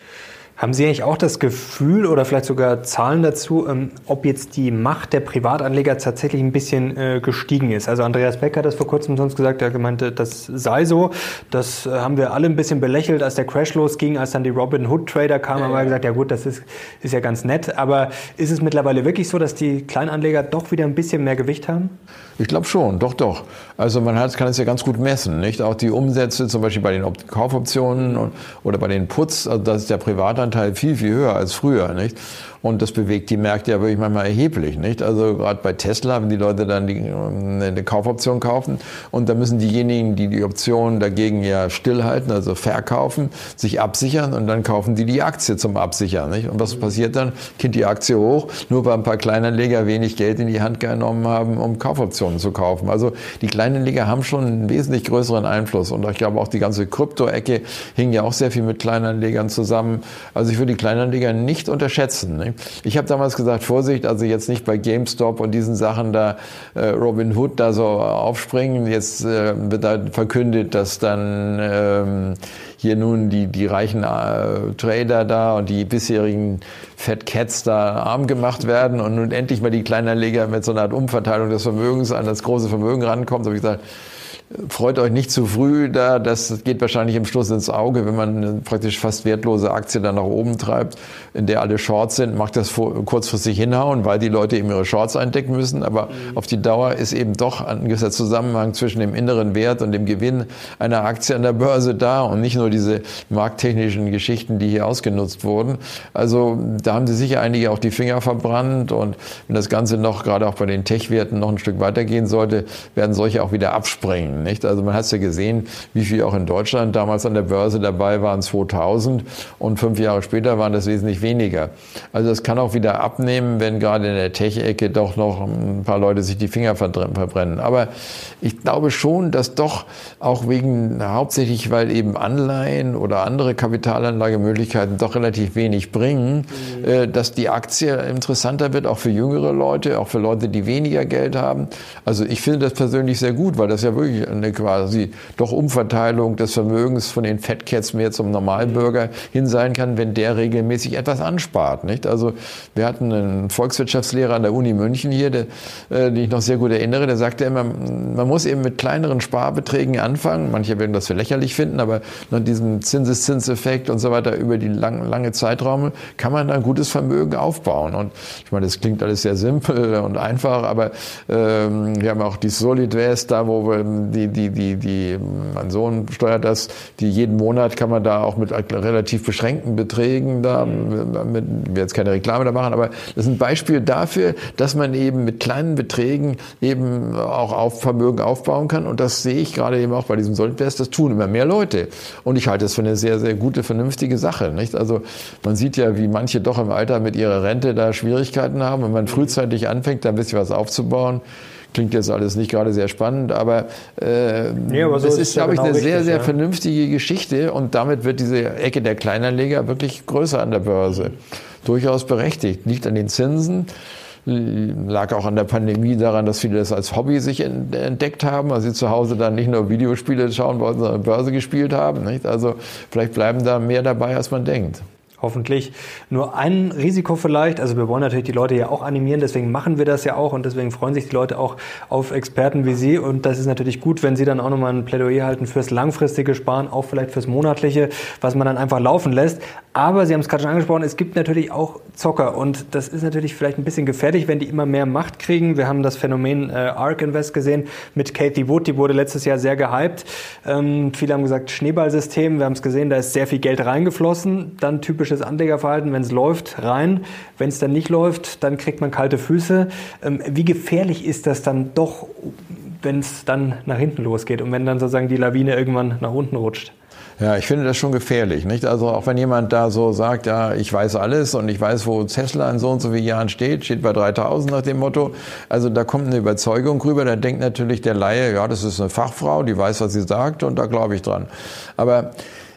Haben Sie eigentlich auch das Gefühl oder vielleicht sogar Zahlen dazu, ähm, ob jetzt die Macht der Privatanleger tatsächlich ein bisschen äh, gestiegen ist? Also Andreas Becker hat das vor kurzem sonst gesagt, er meinte, das sei so. Das äh, haben wir alle ein bisschen belächelt, als der Crash losging, als dann die Robin Hood Trader kamen, haben wir gesagt, ja gut, das ist, ist ja ganz nett. Aber ist es mittlerweile wirklich so, dass die Kleinanleger doch wieder ein bisschen mehr Gewicht haben? Ich glaube schon, doch, doch. Also man hat, kann es ja ganz gut messen, nicht? Auch die Umsätze, zum Beispiel bei den Kaufoptionen oder bei den Putz, also das ist der Privatanteil viel, viel höher als früher, nicht? Und das bewegt die Märkte ja wirklich manchmal erheblich, nicht? Also gerade bei Tesla, wenn die Leute dann die, eine Kaufoption kaufen und da müssen diejenigen, die die Option dagegen ja stillhalten, also verkaufen, sich absichern und dann kaufen die die Aktie zum Absichern, nicht? Und was passiert dann? Kind die Aktie hoch, nur weil ein paar Kleinanleger wenig Geld in die Hand genommen haben, um Kaufoptionen zu kaufen. Also die Kleinanleger haben schon einen wesentlich größeren Einfluss und ich glaube auch die ganze Krypto-Ecke hing ja auch sehr viel mit Kleinanlegern zusammen. Also ich würde die Kleinanleger nicht unterschätzen. Nicht? Ich habe damals gesagt, Vorsicht, also jetzt nicht bei GameStop und diesen Sachen da äh, Robin Hood da so aufspringen. Jetzt äh, wird da verkündet, dass dann ähm, hier nun die, die reichen äh, Trader da und die bisherigen Fat Cats da arm gemacht werden und nun endlich mal die Kleinanleger mit so einer Art Umverteilung des Vermögens an das große Vermögen rankommt. So habe ich gesagt, freut euch nicht zu früh da. Das geht wahrscheinlich im Schluss ins Auge, wenn man eine praktisch fast wertlose Aktie dann nach oben treibt, in der alle Shorts sind, macht das kurzfristig hinhauen, weil die Leute eben ihre Shorts eindecken müssen. Aber mhm. auf die Dauer ist eben doch ein gewisser Zusammenhang zwischen dem inneren Wert und dem Gewinn einer Aktie an der Börse da und nicht nur diese markttechnischen Geschichten, die hier ausgenutzt wurden. Also da haben sie sicher einige auch die Finger verbrannt und wenn das Ganze noch, gerade auch bei den Tech-Werten, noch ein Stück weitergehen sollte, werden solche auch wieder abspringen. Nicht? Also man hat ja gesehen, wie viel auch in Deutschland damals an der Börse dabei waren, 2000 und fünf Jahre später waren das wesentlich weniger. Also das kann auch wieder abnehmen, wenn gerade in der Tech-Ecke doch noch ein paar Leute sich die Finger verbrennen. Aber ich glaube schon, dass doch auch wegen, hauptsächlich weil eben Anleihen oder andere Kapitalanlagemöglichkeiten doch relativ wenig bringen, mhm. äh, dass die Aktie interessanter wird, auch für jüngere Leute, auch für Leute, die weniger Geld haben. Also ich finde das persönlich sehr gut, weil das ja wirklich eine quasi doch Umverteilung des Vermögens von den Fat Cats mehr zum Normalbürger hin sein kann, wenn der regelmäßig etwas anspart. Nicht? Also wir hatten einen Volkswirtschaftslehrer an der Uni München hier, der, äh, den ich noch sehr gut erinnere, der sagte immer, man muss eben mit kleineren Sparbeträgen anfangen. Manche werden das für lächerlich finden, aber nach diesem Zinseszinseffekt und so weiter über die lang, lange Zeitraume kann man ein gutes Vermögen aufbauen. Und ich meine, das klingt alles sehr simpel und einfach, aber ähm, wir haben auch die Solidvest da, wo wir die, die, die, die, mein Sohn steuert das, die jeden Monat kann man da auch mit relativ beschränkten Beträgen da, mit, ich will jetzt keine Reklame da machen, aber das ist ein Beispiel dafür, dass man eben mit kleinen Beträgen eben auch auf Vermögen aufbauen kann. Und das sehe ich gerade eben auch bei diesem Solidvest, das tun immer mehr Leute. Und ich halte das für eine sehr, sehr gute, vernünftige Sache. Nicht? Also man sieht ja, wie manche doch im Alter mit ihrer Rente da Schwierigkeiten haben. Wenn man frühzeitig anfängt, da ein bisschen was aufzubauen, Klingt jetzt alles nicht gerade sehr spannend, aber, äh, nee, aber so das ist, ist glaube ich, genau eine richtig, sehr, sehr ja. vernünftige Geschichte und damit wird diese Ecke der Kleinanleger wirklich größer an der Börse. Durchaus berechtigt. Liegt an den Zinsen lag auch an der Pandemie daran, dass viele das als Hobby sich entdeckt haben, also sie zu Hause dann nicht nur Videospiele schauen wollten, sondern Börse gespielt haben. Nicht? Also vielleicht bleiben da mehr dabei, als man denkt hoffentlich. Nur ein Risiko vielleicht, also wir wollen natürlich die Leute ja auch animieren, deswegen machen wir das ja auch und deswegen freuen sich die Leute auch auf Experten wie Sie und das ist natürlich gut, wenn Sie dann auch nochmal ein Plädoyer halten fürs langfristige Sparen, auch vielleicht fürs monatliche, was man dann einfach laufen lässt. Aber Sie haben es gerade schon angesprochen, es gibt natürlich auch Zocker und das ist natürlich vielleicht ein bisschen gefährlich, wenn die immer mehr Macht kriegen. Wir haben das Phänomen äh, ARK Invest gesehen mit Kathy Wood, die wurde letztes Jahr sehr gehypt. Ähm, viele haben gesagt Schneeballsystem, wir haben es gesehen, da ist sehr viel Geld reingeflossen, dann typisch typisches Anlegerverhalten. Wenn es läuft, rein. Wenn es dann nicht läuft, dann kriegt man kalte Füße. Ähm, wie gefährlich ist das dann doch, wenn es dann nach hinten losgeht und wenn dann sozusagen die Lawine irgendwann nach unten rutscht? Ja, ich finde das schon gefährlich, nicht? Also auch wenn jemand da so sagt, ja, ich weiß alles und ich weiß, wo Tesla in so und so vielen Jahren steht, steht bei 3000 nach dem Motto. Also da kommt eine Überzeugung rüber, da denkt natürlich der Laie, ja, das ist eine Fachfrau, die weiß, was sie sagt und da glaube ich dran. Aber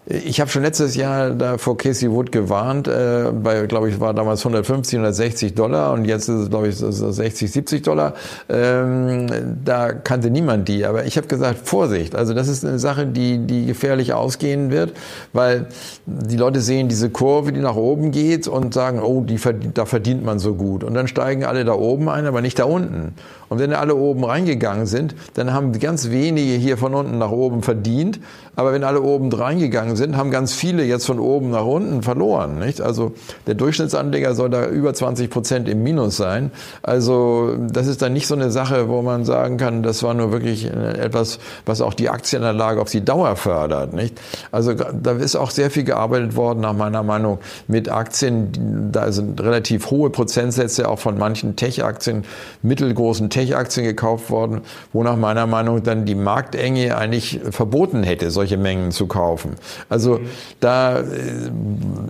ich habe schon letztes Jahr da vor Casey Wood gewarnt, äh, bei, glaube ich, war damals 150, 160 Dollar und jetzt ist es, glaube ich, 60, 70 Dollar. Ähm, da kannte niemand die. Aber ich habe gesagt, Vorsicht. Also das ist eine Sache, die, die gefährlich ausgehen wird, weil die Leute sehen diese Kurve, die nach oben geht und sagen, oh, die, da verdient man so gut. Und dann steigen alle da oben ein, aber nicht da unten. Und wenn alle oben reingegangen sind, dann haben ganz wenige hier von unten nach oben verdient. Aber wenn alle oben reingegangen sind, haben ganz viele jetzt von oben nach unten verloren. Nicht? Also der Durchschnittsanleger soll da über 20 Prozent im Minus sein. Also das ist dann nicht so eine Sache, wo man sagen kann, das war nur wirklich etwas, was auch die Aktienanlage auf die Dauer fördert. Nicht? Also da ist auch sehr viel gearbeitet worden, nach meiner Meinung, mit Aktien. Da sind relativ hohe Prozentsätze auch von manchen Tech-Aktien, mittelgroßen Tech-Aktien gekauft worden, wo nach meiner Meinung dann die Marktenge eigentlich verboten hätte, solche Mengen zu kaufen. Also da äh,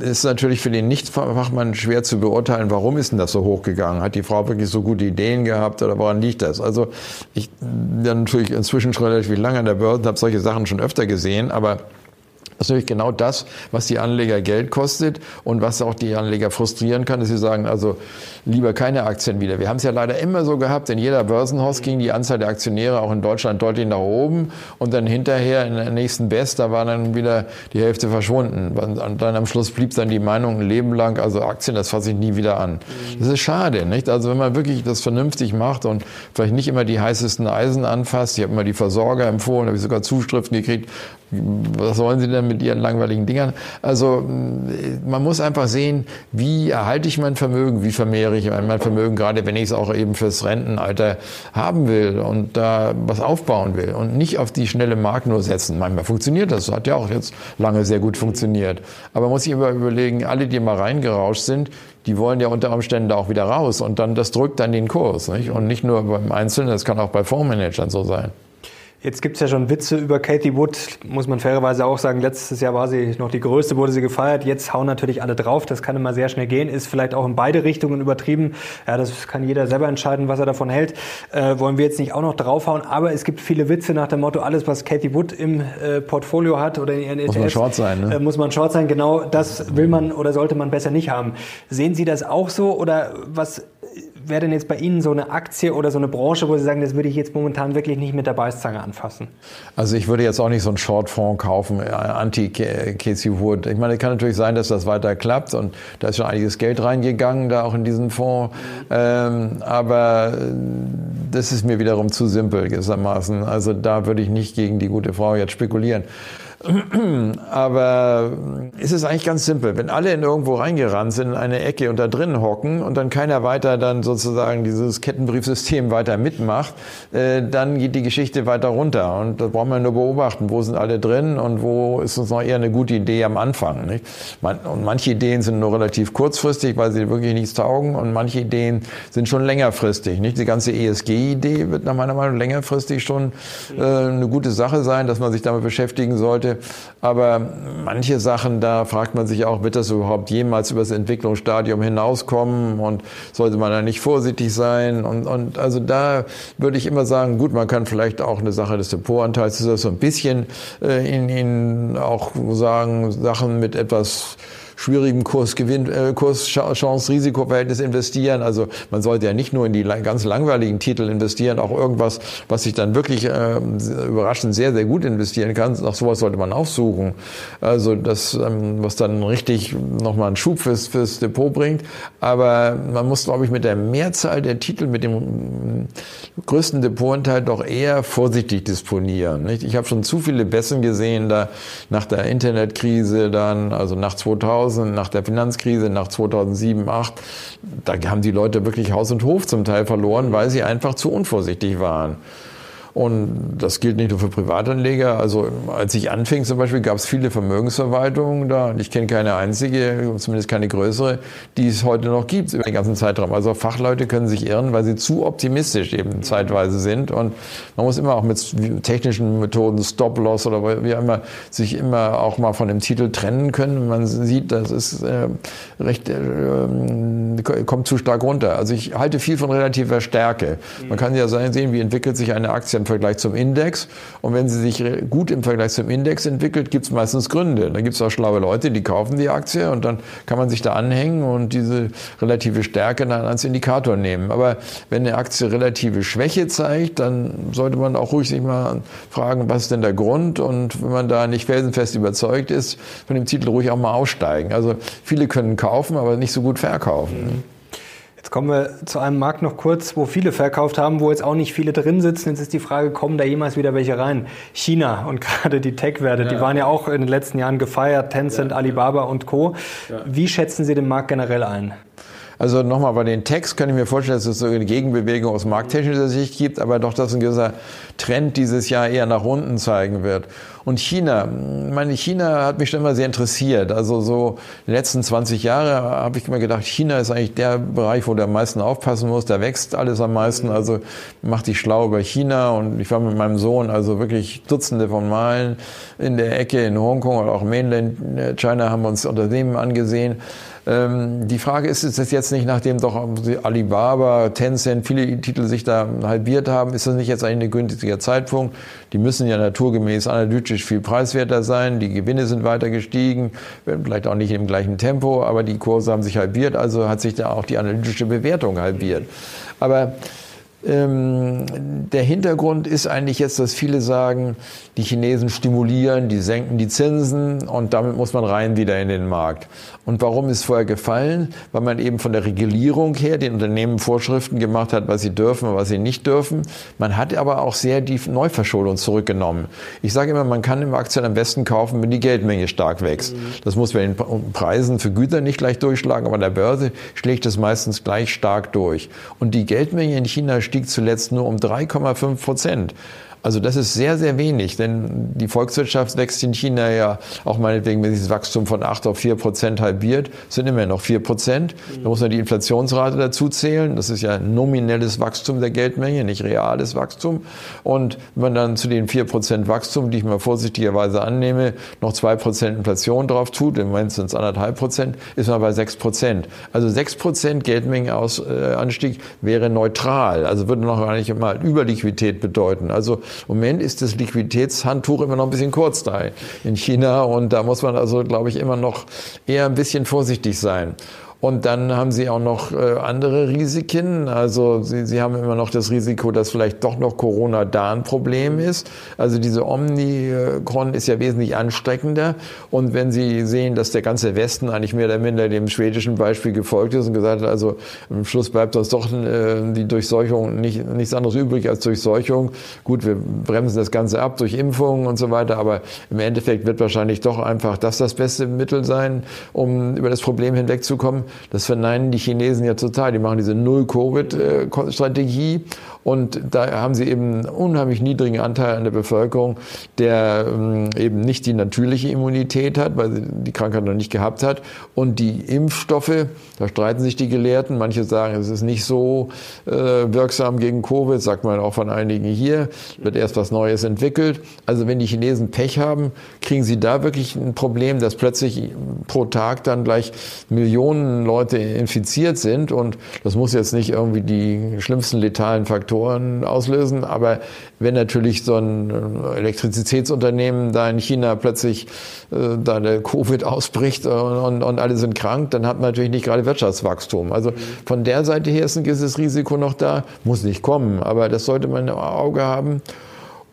ist natürlich für den Nichtfachmann schwer zu beurteilen, warum ist denn das so hochgegangen? Hat die Frau wirklich so gute Ideen gehabt oder woran liegt das? Also ich bin natürlich inzwischen schon relativ lange an der Börse und habe solche Sachen schon öfter gesehen, aber das ist natürlich genau das, was die Anleger Geld kostet und was auch die Anleger frustrieren kann, dass sie sagen, also lieber keine Aktien wieder. Wir haben es ja leider immer so gehabt, in jeder Börsenhaus ging die Anzahl der Aktionäre auch in Deutschland deutlich nach oben und dann hinterher in der nächsten Best, da war dann wieder die Hälfte verschwunden. Und dann am Schluss blieb dann die Meinung ein Leben lang, also Aktien, das fasse ich nie wieder an. Das ist schade, nicht? Also wenn man wirklich das vernünftig macht und vielleicht nicht immer die heißesten Eisen anfasst, ich habe immer die Versorger empfohlen, habe ich sogar Zuschriften gekriegt, was wollen Sie denn mit Ihren langweiligen Dingern? Also man muss einfach sehen, wie erhalte ich mein Vermögen, wie vermehre ich mein Vermögen, gerade wenn ich es auch eben fürs Rentenalter haben will und da was aufbauen will und nicht auf die schnelle Mark nur setzen. Manchmal funktioniert das, hat ja auch jetzt lange sehr gut funktioniert. Aber man muss sich immer überlegen, alle, die mal reingerauscht sind, die wollen ja unter Umständen da auch wieder raus und dann das drückt dann den Kurs. Nicht? Und nicht nur beim Einzelnen, das kann auch bei Fondsmanagern so sein. Jetzt gibt es ja schon Witze über Katie Wood, muss man fairerweise auch sagen. Letztes Jahr war sie noch die größte, wurde sie gefeiert. Jetzt hauen natürlich alle drauf. Das kann immer sehr schnell gehen. Ist vielleicht auch in beide Richtungen übertrieben. Ja, das kann jeder selber entscheiden, was er davon hält. Äh, wollen wir jetzt nicht auch noch draufhauen. Aber es gibt viele Witze nach dem Motto, alles, was Katie Wood im äh, Portfolio hat oder in ihren ETFs. Muss man Short sein, ne? Äh, muss man Short sein. Genau das will man oder sollte man besser nicht haben. Sehen Sie das auch so oder was wäre denn jetzt bei Ihnen so eine Aktie oder so eine Branche, wo Sie sagen, das würde ich jetzt momentan wirklich nicht mit der Beißzange anfassen? Also ich würde jetzt auch nicht so einen Shortfonds kaufen, äh, anti-Casey Wood. Ich meine, es kann natürlich sein, dass das weiter klappt und da ist schon einiges Geld reingegangen, da auch in diesen Fonds. Ähm, aber äh, das ist mir wiederum zu simpel gewissermaßen. Also da würde ich nicht gegen die gute Frau jetzt spekulieren. (clears throat) Aber es ist eigentlich ganz simpel. Wenn alle in irgendwo reingerannt sind, in eine Ecke und da drinnen hocken und dann keiner weiter dann sozusagen dieses Kettenbriefsystem weiter mitmacht, äh, dann geht die Geschichte weiter runter. Und da braucht man nur beobachten, wo sind alle drin und wo ist uns noch eher eine gute Idee am Anfang. Nicht? Und manche Ideen sind nur relativ kurzfristig, weil sie wirklich nichts taugen und manche Ideen sind schon längerfristig. Nicht? Die ganze ESG-Idee wird nach meiner Meinung längerfristig schon äh, eine gute Sache sein, dass man sich damit beschäftigen sollte. Aber manche Sachen, da fragt man sich auch, wird das überhaupt jemals über das Entwicklungsstadium hinauskommen und sollte man da nicht vorsichtig sein? Und, und also da würde ich immer sagen, gut, man kann vielleicht auch eine Sache des Depotanteils, so ein bisschen äh, in, in auch sagen, Sachen mit etwas schwierigem Kursgewinn, äh, Kurs-Chance-Risiko-Verhältnis investieren. Also man sollte ja nicht nur in die ganz langweiligen Titel investieren, auch irgendwas, was sich dann wirklich äh, überraschend sehr, sehr gut investieren kann. Nach sowas sollte man auch suchen. Also das, ähm, was dann richtig nochmal einen Schub fürs, fürs Depot bringt. Aber man muss, glaube ich, mit der Mehrzahl der Titel, mit dem größten Depotanteil doch eher vorsichtig disponieren. Nicht? Ich habe schon zu viele Bessen gesehen, da nach der Internetkrise dann, also nach 2000, 2000, nach der Finanzkrise, nach 2007, 2008, da haben die Leute wirklich Haus und Hof zum Teil verloren, weil sie einfach zu unvorsichtig waren. Und das gilt nicht nur für Privatanleger. Also als ich anfing zum Beispiel, gab es viele Vermögensverwaltungen da. Und ich kenne keine einzige, zumindest keine größere, die es heute noch gibt über den ganzen Zeitraum. Also Fachleute können sich irren, weil sie zu optimistisch eben zeitweise sind. Und man muss immer auch mit technischen Methoden, Stop-Loss oder wie auch immer, sich immer auch mal von dem Titel trennen können. Man sieht, das ist äh, recht, äh, kommt zu stark runter. Also ich halte viel von relativer Stärke. Man kann ja sehen, wie entwickelt sich eine Aktie im Vergleich zum Index. Und wenn sie sich gut im Vergleich zum Index entwickelt, gibt es meistens Gründe. Da gibt es auch schlaue Leute, die kaufen die Aktie und dann kann man sich da anhängen und diese relative Stärke dann als Indikator nehmen. Aber wenn eine Aktie relative Schwäche zeigt, dann sollte man auch ruhig sich mal fragen, was ist denn der Grund? Und wenn man da nicht felsenfest überzeugt ist, von dem Titel ruhig auch mal aussteigen. Also viele können kaufen, aber nicht so gut verkaufen. Jetzt kommen wir zu einem Markt noch kurz, wo viele verkauft haben, wo jetzt auch nicht viele drin sitzen. Jetzt ist die Frage, kommen da jemals wieder welche rein? China und (laughs) gerade die Tech-Werte, ja. die waren ja auch in den letzten Jahren gefeiert, Tencent, ja. Alibaba und Co. Wie schätzen Sie den Markt generell ein? Also nochmal bei den Techs kann ich mir vorstellen, dass es so eine Gegenbewegung aus markttechnischer Sicht gibt, aber doch, dass ein gewisser Trend dieses Jahr eher nach unten zeigen wird. Und China, meine China hat mich schon immer sehr interessiert. Also so die letzten 20 Jahre habe ich immer gedacht, China ist eigentlich der Bereich, wo du am meisten aufpassen musst. Da wächst alles am meisten. Also mach dich schlau über China. Und ich war mit meinem Sohn also wirklich Dutzende von Malen in der Ecke in Hongkong oder auch Mainland China haben wir uns Unternehmen angesehen. Ähm, die Frage ist, ist das jetzt nicht, nachdem doch Alibaba, Tencent, viele Titel sich da halbiert haben, ist das nicht jetzt eigentlich ein günstiger Zeitpunkt? Die müssen ja naturgemäß analytisch viel preiswerter sein. Die Gewinne sind weiter gestiegen, vielleicht auch nicht im gleichen Tempo, aber die Kurse haben sich halbiert, also hat sich da auch die analytische Bewertung halbiert. Aber ähm, der Hintergrund ist eigentlich jetzt, dass viele sagen, die Chinesen stimulieren, die senken die Zinsen und damit muss man rein wieder in den Markt. Und warum ist vorher gefallen? Weil man eben von der Regulierung her den Unternehmen Vorschriften gemacht hat, was sie dürfen und was sie nicht dürfen. Man hat aber auch sehr die Neuverschuldung zurückgenommen. Ich sage immer, man kann im Aktien am besten kaufen, wenn die Geldmenge stark wächst. Das muss bei den Preisen für Güter nicht gleich durchschlagen, aber an der Börse schlägt es meistens gleich stark durch. Und die Geldmenge in China stieg zuletzt nur um 3,5 Prozent. Also das ist sehr, sehr wenig, denn die Volkswirtschaft wächst in China ja auch meinetwegen, wenn sich das Wachstum von 8 auf 4 Prozent halbiert, sind immer noch 4 Prozent. Da muss man die Inflationsrate dazu zählen. Das ist ja nominelles Wachstum der Geldmenge, nicht reales Wachstum. Und wenn man dann zu den 4 Prozent Wachstum, die ich mal vorsichtigerweise annehme, noch 2 Prozent Inflation drauf tut, im Moment sind es anderthalb Prozent, ist man bei 6 Prozent. Also 6 Prozent Geldmengenanstieg wäre neutral, also würde noch gar nicht mal Überliquidität bedeuten. Also im Moment ist das Liquiditätshandtuch immer noch ein bisschen kurz da in China und da muss man also, glaube ich, immer noch eher ein bisschen vorsichtig sein. Und dann haben sie auch noch äh, andere Risiken. Also sie, sie haben immer noch das Risiko, dass vielleicht doch noch Corona da ein Problem ist. Also diese Omikron ist ja wesentlich ansteckender. Und wenn Sie sehen, dass der ganze Westen eigentlich mehr oder minder dem schwedischen Beispiel gefolgt ist und gesagt hat, also am Schluss bleibt uns doch äh, die Durchseuchung nicht, nichts anderes übrig als Durchseuchung. Gut, wir bremsen das Ganze ab durch Impfungen und so weiter, aber im Endeffekt wird wahrscheinlich doch einfach das das beste Mittel sein, um über das Problem hinwegzukommen. Das verneinen die Chinesen ja total. Die machen diese Null-Covid-Strategie und da haben sie eben einen unheimlich niedrigen Anteil an der Bevölkerung, der ähm, eben nicht die natürliche Immunität hat, weil sie die Krankheit noch nicht gehabt hat. Und die Impfstoffe, da streiten sich die Gelehrten. Manche sagen, es ist nicht so äh, wirksam gegen Covid, sagt man auch von einigen hier, wird erst was Neues entwickelt. Also wenn die Chinesen Pech haben, kriegen sie da wirklich ein Problem, dass plötzlich pro Tag dann gleich Millionen Leute infiziert sind. Und das muss jetzt nicht irgendwie die schlimmsten letalen Faktoren Faktoren auslösen. Aber wenn natürlich so ein äh, Elektrizitätsunternehmen da in China plötzlich äh, da der Covid ausbricht und, und, alle sind krank, dann hat man natürlich nicht gerade Wirtschaftswachstum. Also von der Seite her ist ein gewisses Risiko noch da, muss nicht kommen, aber das sollte man im Auge haben.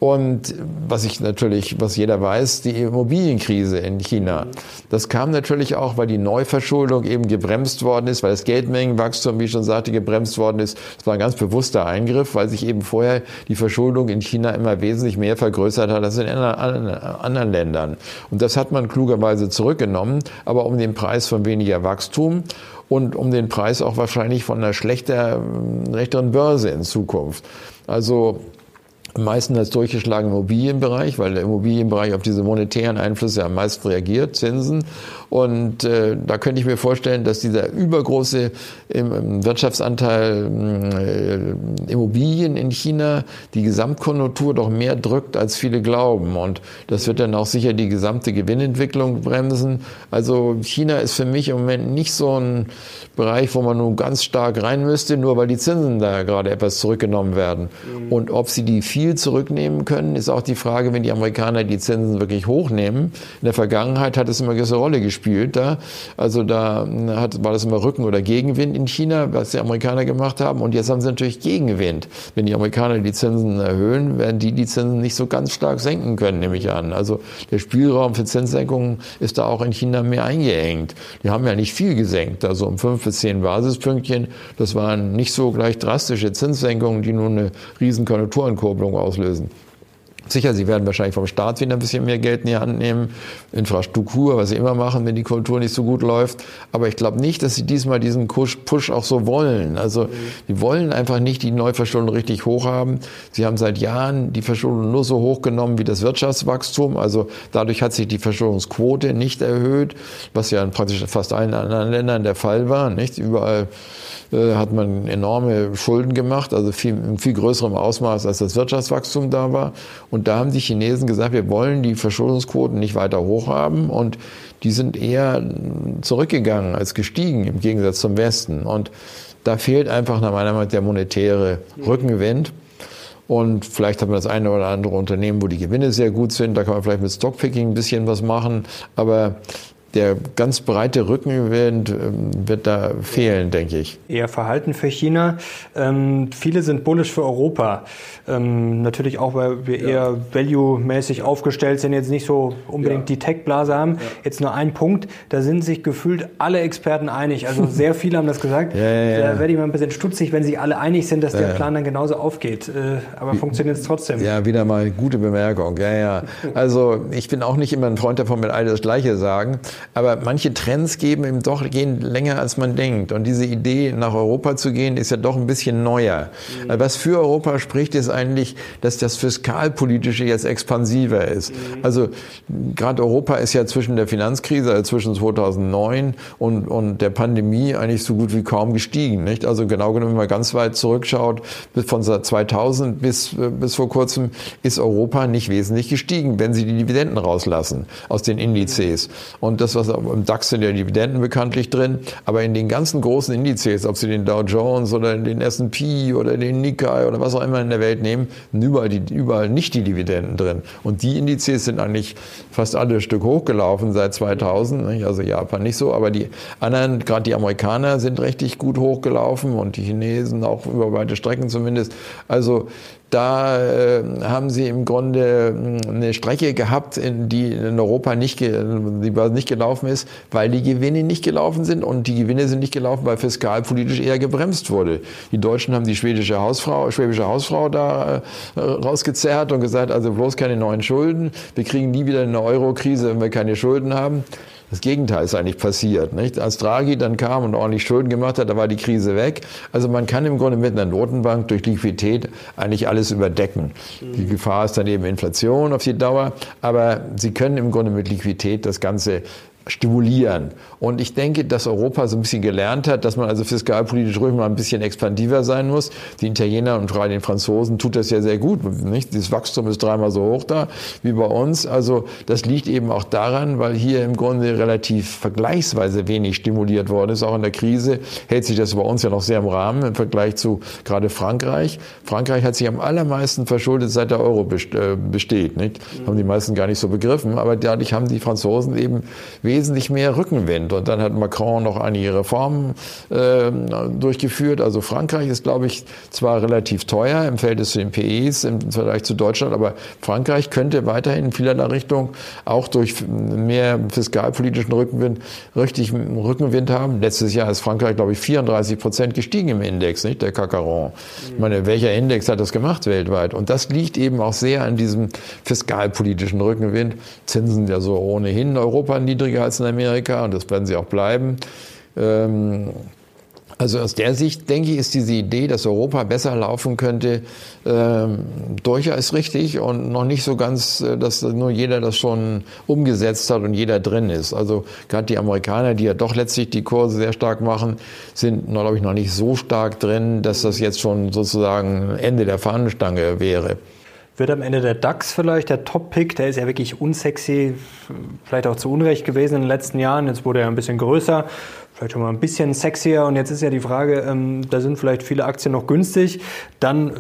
Und was ich natürlich, was jeder weiß, die Immobilienkrise in China. Das kam natürlich auch, weil die Neuverschuldung eben gebremst worden ist, weil das Geldmengenwachstum, wie ich schon sagte, gebremst worden ist. Das war ein ganz bewusster Eingriff, weil sich eben vorher die Verschuldung in China immer wesentlich mehr vergrößert hat als in anderen Ländern. Und das hat man klugerweise zurückgenommen, aber um den Preis von weniger Wachstum und um den Preis auch wahrscheinlich von einer schlechter, schlechteren Börse in Zukunft. Also am meisten als durchgeschlagen im Immobilienbereich, weil der Immobilienbereich auf diese monetären Einflüsse am meisten reagiert, Zinsen. Und äh, da könnte ich mir vorstellen, dass dieser übergroße im, Wirtschaftsanteil äh, Immobilien in China die Gesamtkonjunktur doch mehr drückt, als viele glauben. Und das wird dann auch sicher die gesamte Gewinnentwicklung bremsen. Also China ist für mich im Moment nicht so ein Bereich, wo man nun ganz stark rein müsste, nur weil die Zinsen da gerade etwas zurückgenommen werden. Mhm. Und ob sie die viel zurücknehmen können, ist auch die Frage, wenn die Amerikaner die Zinsen wirklich hochnehmen. In der Vergangenheit hat es immer eine gewisse Rolle gespielt da. Also da hat, war das immer Rücken- oder Gegenwind in China, was die Amerikaner gemacht haben. Und jetzt haben sie natürlich Gegenwind. Wenn die Amerikaner die Zinsen erhöhen, werden die die Zinsen nicht so ganz stark senken können, nehme ich an. Also der Spielraum für Zinssenkungen ist da auch in China mehr eingeengt. Die haben ja nicht viel gesenkt, also um fünf bis zehn Basispünktchen. Das waren nicht so gleich drastische Zinssenkungen, die nun eine riesen Konjunkturankurbelung auslösen. Sicher, sie werden wahrscheinlich vom Staat wieder ein bisschen mehr Geld in die Hand nehmen, Infrastruktur, was sie immer machen, wenn die Kultur nicht so gut läuft. Aber ich glaube nicht, dass sie diesmal diesen Push auch so wollen. Also die wollen einfach nicht die Neuverschuldung richtig hoch haben. Sie haben seit Jahren die Verschuldung nur so hoch genommen wie das Wirtschaftswachstum. Also dadurch hat sich die Verschuldungsquote nicht erhöht, was ja in praktisch fast allen anderen Ländern der Fall war. Nicht überall äh, hat man enorme Schulden gemacht, also viel, in viel größerem Ausmaß, als das Wirtschaftswachstum da war. Und da haben die Chinesen gesagt, wir wollen die Verschuldungsquoten nicht weiter hoch haben und die sind eher zurückgegangen als gestiegen im Gegensatz zum Westen. Und da fehlt einfach nach meiner Meinung der monetäre Rückenwind. Und vielleicht hat man das eine oder andere Unternehmen, wo die Gewinne sehr gut sind. Da kann man vielleicht mit Stockpicking ein bisschen was machen. Aber der ganz breite Rückenwind ähm, wird da fehlen, denke ich. Eher Verhalten für China. Ähm, viele sind bullish für Europa. Ähm, natürlich auch, weil wir ja. eher value-mäßig aufgestellt sind, jetzt nicht so unbedingt ja. die Tech-Blase haben. Ja. Jetzt nur ein Punkt, da sind sich gefühlt alle Experten einig. Also (laughs) sehr viele haben das gesagt. Da werde ich mal ein bisschen stutzig, wenn sich alle einig sind, dass der Plan dann genauso aufgeht. Äh, aber funktioniert es trotzdem. Ja, wieder mal gute Bemerkung. Ja, ja. (laughs) Also ich bin auch nicht immer ein Freund davon, mit all das Gleiche sagen. Aber manche Trends geben eben doch, gehen länger als man denkt. Und diese Idee, nach Europa zu gehen, ist ja doch ein bisschen neuer. Mhm. Was für Europa spricht, ist eigentlich, dass das Fiskalpolitische jetzt expansiver ist. Mhm. Also gerade Europa ist ja zwischen der Finanzkrise, also zwischen 2009 und, und der Pandemie eigentlich so gut wie kaum gestiegen. Nicht? Also genau genommen, wenn man ganz weit zurückschaut, von 2000 bis, bis vor kurzem ist Europa nicht wesentlich gestiegen, wenn Sie die Dividenden rauslassen aus den Indizes. Und das, was im DAX sind ja Dividenden bekanntlich drin, aber in den ganzen großen Indizes, ob Sie den Dow Jones oder den S&P oder den Nikkei oder was auch immer in der Welt nehmen, überall, die, überall nicht die Dividenden drin. Und die Indizes sind eigentlich fast alle Stück hochgelaufen seit 2000, also Japan nicht so, aber die anderen, gerade die Amerikaner sind richtig gut hochgelaufen und die Chinesen auch über weite Strecken zumindest. Also da äh, haben sie im Grunde hm, eine Strecke gehabt, in die in Europa nicht, die nicht gelaufen ist, weil die Gewinne nicht gelaufen sind und die Gewinne sind nicht gelaufen, weil fiskalpolitisch eher gebremst wurde. Die Deutschen haben die schwedische Hausfrau, schwäbische Hausfrau da äh, rausgezerrt und gesagt, also bloß keine neuen Schulden. Wir kriegen nie wieder eine Euro-Krise, wenn wir keine Schulden haben. Das Gegenteil ist eigentlich passiert. Nicht? Als Draghi dann kam und ordentlich Schulden gemacht hat, da war die Krise weg. Also man kann im Grunde mit einer Notenbank durch Liquidität eigentlich alles überdecken. Die Gefahr ist dann eben Inflation auf die Dauer, aber Sie können im Grunde mit Liquidität das Ganze stimulieren. Und ich denke, dass Europa so ein bisschen gelernt hat, dass man also fiskalpolitisch ruhig mal ein bisschen expandiver sein muss. Die Italiener und gerade den Franzosen tut das ja sehr gut. Nicht? Das Wachstum ist dreimal so hoch da wie bei uns. Also das liegt eben auch daran, weil hier im Grunde relativ vergleichsweise wenig stimuliert worden ist. Auch in der Krise hält sich das bei uns ja noch sehr im Rahmen im Vergleich zu gerade Frankreich. Frankreich hat sich am allermeisten verschuldet, seit der Euro äh, besteht. Nicht? Haben die meisten gar nicht so begriffen. Aber dadurch haben die Franzosen eben wesentlich mehr Rückenwind. Und dann hat Macron noch einige Reformen äh, durchgeführt. Also Frankreich ist, glaube ich, zwar relativ teuer im Verhältnis zu den PEs im Vergleich zu Deutschland, aber Frankreich könnte weiterhin in vielerlei Richtung auch durch mehr fiskalpolitischen Rückenwind richtig Rückenwind haben. Letztes Jahr ist Frankreich, glaube ich, 34 Prozent gestiegen im Index, nicht der Cacaron. Ich meine, welcher Index hat das gemacht weltweit? Und das liegt eben auch sehr an diesem fiskalpolitischen Rückenwind. Zinsen ja so ohnehin in Europa niedriger als in Amerika und das werden sie auch bleiben. Ähm, also aus der Sicht, denke ich, ist diese Idee, dass Europa besser laufen könnte, ähm, durchaus richtig und noch nicht so ganz, äh, dass nur jeder das schon umgesetzt hat und jeder drin ist. Also gerade die Amerikaner, die ja doch letztlich die Kurse sehr stark machen, sind, glaube ich, noch nicht so stark drin, dass das jetzt schon sozusagen Ende der Fahnenstange wäre. Wird am Ende der DAX vielleicht der Top-Pick? Der ist ja wirklich unsexy, vielleicht auch zu Unrecht gewesen in den letzten Jahren. Jetzt wurde er ein bisschen größer vielleicht schon mal ein bisschen sexier. Und jetzt ist ja die Frage, ähm, da sind vielleicht viele Aktien noch günstig. Dann äh,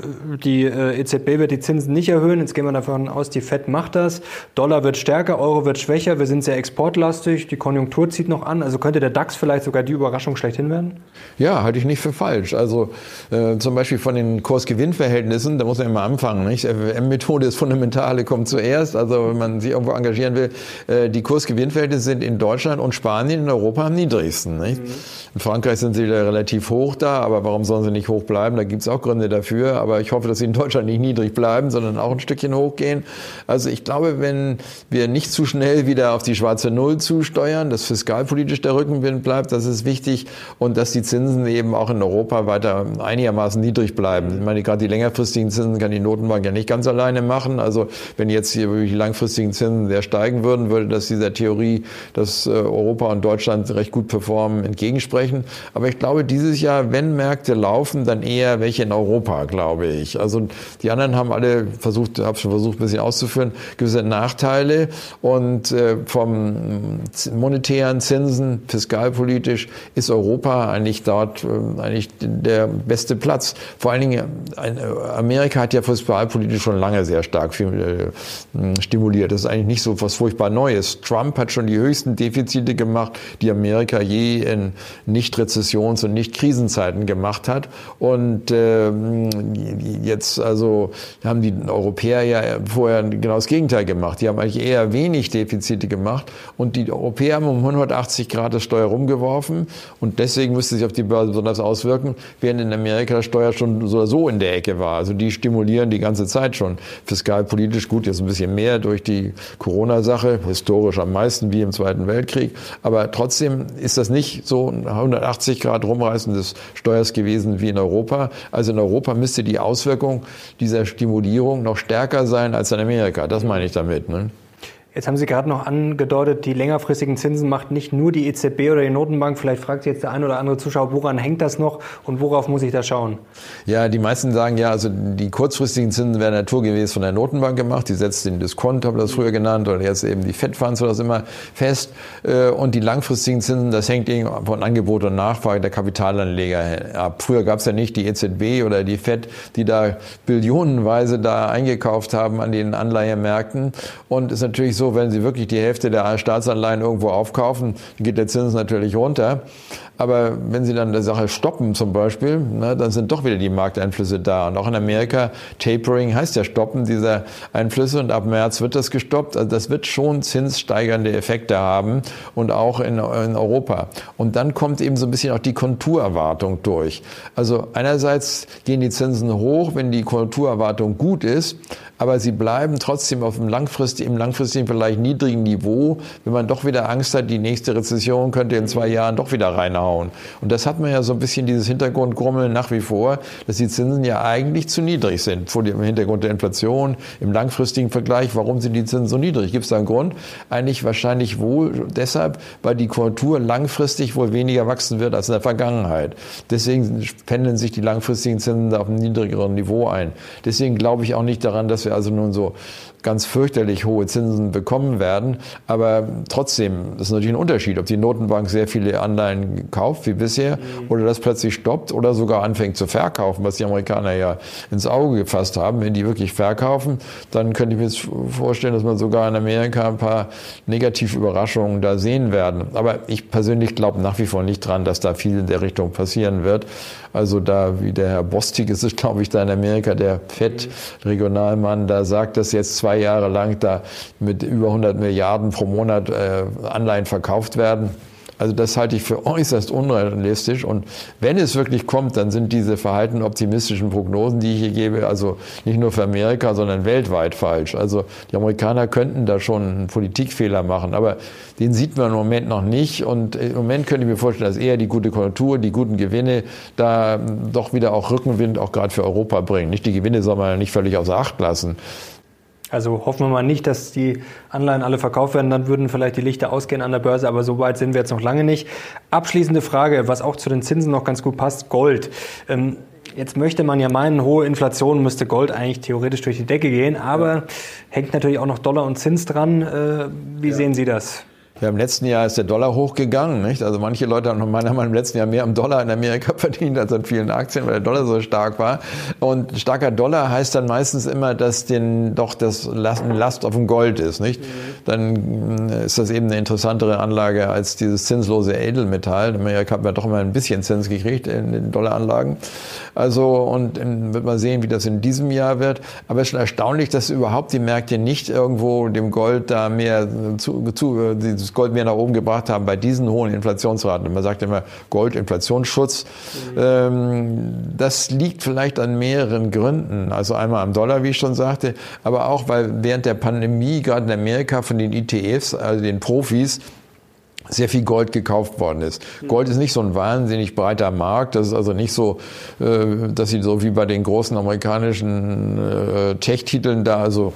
die äh, EZB wird die Zinsen nicht erhöhen. Jetzt gehen wir davon aus, die Fed macht das. Dollar wird stärker, Euro wird schwächer. Wir sind sehr exportlastig. Die Konjunktur zieht noch an. Also könnte der DAX vielleicht sogar die Überraschung schlechthin werden? Ja, halte ich nicht für falsch. Also äh, zum Beispiel von den Kurs-Gewinn-Verhältnissen, da muss man immer anfangen. Nicht? FWM-Methode ist fundamentale, kommt zuerst. Also wenn man sich irgendwo engagieren will, äh, die Kurs-Gewinn-Verhältnisse sind in Deutschland und Spanien in Europa am niedrigsten. Nicht? Nicht? In Frankreich sind sie relativ hoch da, aber warum sollen sie nicht hoch bleiben? Da gibt es auch Gründe dafür. Aber ich hoffe, dass sie in Deutschland nicht niedrig bleiben, sondern auch ein Stückchen hochgehen. Also ich glaube, wenn wir nicht zu schnell wieder auf die schwarze Null zusteuern, dass fiskalpolitisch der Rückenwind bleibt, das ist wichtig und dass die Zinsen eben auch in Europa weiter einigermaßen niedrig bleiben. Ich meine, gerade die längerfristigen Zinsen kann die Notenbank ja nicht ganz alleine machen. Also wenn jetzt hier die langfristigen Zinsen sehr steigen würden, würde das dieser Theorie, dass äh, Europa und Deutschland recht gut performen, entgegensprechen. Aber ich glaube, dieses Jahr, wenn Märkte laufen, dann eher welche in Europa, glaube ich. Also die anderen haben alle versucht, habe schon versucht, ein bisschen auszuführen, gewisse Nachteile. Und äh, vom monetären Zinsen, fiskalpolitisch, ist Europa eigentlich dort äh, eigentlich der beste Platz. Vor allen Dingen, äh, Amerika hat ja fiskalpolitisch schon lange sehr stark stimuliert. Das ist eigentlich nicht so was furchtbar Neues. Trump hat schon die höchsten Defizite gemacht, die Amerika je in Nicht-Rezessions- und Nicht-Krisenzeiten gemacht hat. Und äh, jetzt also haben die Europäer ja vorher genau das Gegenteil gemacht. Die haben eigentlich eher wenig Defizite gemacht und die Europäer haben um 180 Grad das Steuer rumgeworfen und deswegen müsste sich auf die Börse besonders auswirken, während in Amerika das Steuer schon so oder so in der Ecke war. Also die stimulieren die ganze Zeit schon fiskalpolitisch gut, jetzt ein bisschen mehr durch die Corona-Sache, historisch am meisten wie im Zweiten Weltkrieg, aber trotzdem ist das nicht so ein 180 Grad rumreißen des Steuers gewesen wie in Europa. Also in Europa müsste die Auswirkung dieser Stimulierung noch stärker sein als in Amerika. Das meine ich damit. Ne? Jetzt haben Sie gerade noch angedeutet, die längerfristigen Zinsen macht nicht nur die EZB oder die Notenbank. Vielleicht fragt jetzt der ein oder andere Zuschauer, woran hängt das noch und worauf muss ich da schauen? Ja, die meisten sagen ja, also die kurzfristigen Zinsen werden naturgemäß von der Notenbank gemacht. Die setzt den Diskont, habe das früher genannt, oder jetzt eben die Fed oder das immer fest. Äh, und die langfristigen Zinsen, das hängt von Angebot und Nachfrage der Kapitalanleger ab. Früher gab es ja nicht die EZB oder die Fed, die da billionenweise da eingekauft haben an den Anleihemärkten. Und ist natürlich so, so, wenn Sie wirklich die Hälfte der Staatsanleihen irgendwo aufkaufen, geht der Zins natürlich runter. Aber wenn Sie dann eine Sache stoppen zum Beispiel, na, dann sind doch wieder die Markteinflüsse da. Und auch in Amerika, Tapering heißt ja Stoppen dieser Einflüsse und ab März wird das gestoppt. Also das wird schon zinssteigernde Effekte haben und auch in, in Europa. Und dann kommt eben so ein bisschen auch die Konturerwartung durch. Also einerseits gehen die Zinsen hoch, wenn die Konjunkturerwartung gut ist, aber sie bleiben trotzdem auf dem langfristigen, im langfristigen vielleicht niedrigen Niveau, wenn man doch wieder Angst hat, die nächste Rezession könnte in zwei Jahren doch wieder reinhauen. Und das hat man ja so ein bisschen dieses Hintergrundgrummeln nach wie vor, dass die Zinsen ja eigentlich zu niedrig sind vor dem Hintergrund der Inflation. Im langfristigen Vergleich, warum sind die Zinsen so niedrig? Gibt es da einen Grund? Eigentlich wahrscheinlich wohl deshalb, weil die Konjunktur langfristig wohl weniger wachsen wird als in der Vergangenheit. Deswegen pendeln sich die langfristigen Zinsen auf einem niedrigeren Niveau ein. Deswegen glaube ich auch nicht daran, dass wir also nun so ganz fürchterlich hohe Zinsen bekommen werden. Aber trotzdem, das ist natürlich ein Unterschied, ob die Notenbank sehr viele Anleihen kauft wie bisher mhm. oder das plötzlich stoppt oder sogar anfängt zu verkaufen, was die Amerikaner ja ins Auge gefasst haben. Wenn die wirklich verkaufen, dann könnte ich mir jetzt vorstellen, dass man sogar in Amerika ein paar negative Überraschungen da sehen werden. Aber ich persönlich glaube nach wie vor nicht dran, dass da viel in der Richtung passieren wird. Also da, wie der Herr Bostig ist glaube ich, da in Amerika, der FED-Regionalmann, da sagt, dass jetzt zwei Jahre lang da mit über 100 Milliarden pro Monat äh, Anleihen verkauft werden. Also das halte ich für äußerst unrealistisch. Und wenn es wirklich kommt, dann sind diese verhalten optimistischen Prognosen, die ich hier gebe, also nicht nur für Amerika, sondern weltweit falsch. Also die Amerikaner könnten da schon einen Politikfehler machen, aber den sieht man im Moment noch nicht. Und im Moment könnte ich mir vorstellen, dass eher die gute Konjunktur, die guten Gewinne da doch wieder auch Rückenwind auch gerade für Europa bringen. Nicht die Gewinne soll man ja nicht völlig außer Acht lassen. Also hoffen wir mal nicht, dass die Anleihen alle verkauft werden, dann würden vielleicht die Lichter ausgehen an der Börse, aber so weit sind wir jetzt noch lange nicht. Abschließende Frage, was auch zu den Zinsen noch ganz gut passt, Gold. Ähm, Jetzt möchte man ja meinen, hohe Inflation müsste Gold eigentlich theoretisch durch die Decke gehen, aber ja. hängt natürlich auch noch Dollar und Zins dran. Äh, wie ja. sehen Sie das? Ja, Im letzten Jahr ist der Dollar hochgegangen. Nicht? Also manche Leute haben meiner Meinung nach im letzten Jahr mehr am Dollar in Amerika (laughs) verdient als an vielen Aktien, weil der Dollar so stark war. Und starker Dollar heißt dann meistens immer, dass den doch das Last auf dem Gold ist. Nicht? Dann äh, ist das eben eine interessantere Anlage als dieses zinslose Edelmetall. In Amerika hat man doch immer ein bisschen Zins gekriegt in den Dollaranlagen. Also und wird man sehen, wie das in diesem Jahr wird. Aber es ist schon erstaunlich, dass überhaupt die Märkte nicht irgendwo dem Gold da mehr zu, zu dieses Gold mehr nach oben gebracht haben bei diesen hohen Inflationsraten. Man sagt immer Gold, Inflationsschutz. Mhm. Ähm, das liegt vielleicht an mehreren Gründen. Also einmal am Dollar, wie ich schon sagte, aber auch, weil während der Pandemie gerade in Amerika von den ETFs, also den Profis, sehr viel Gold gekauft worden ist. Mhm. Gold ist nicht so ein wahnsinnig breiter Markt. Das ist also nicht so, äh, dass sie so wie bei den großen amerikanischen äh, Tech-Titeln da also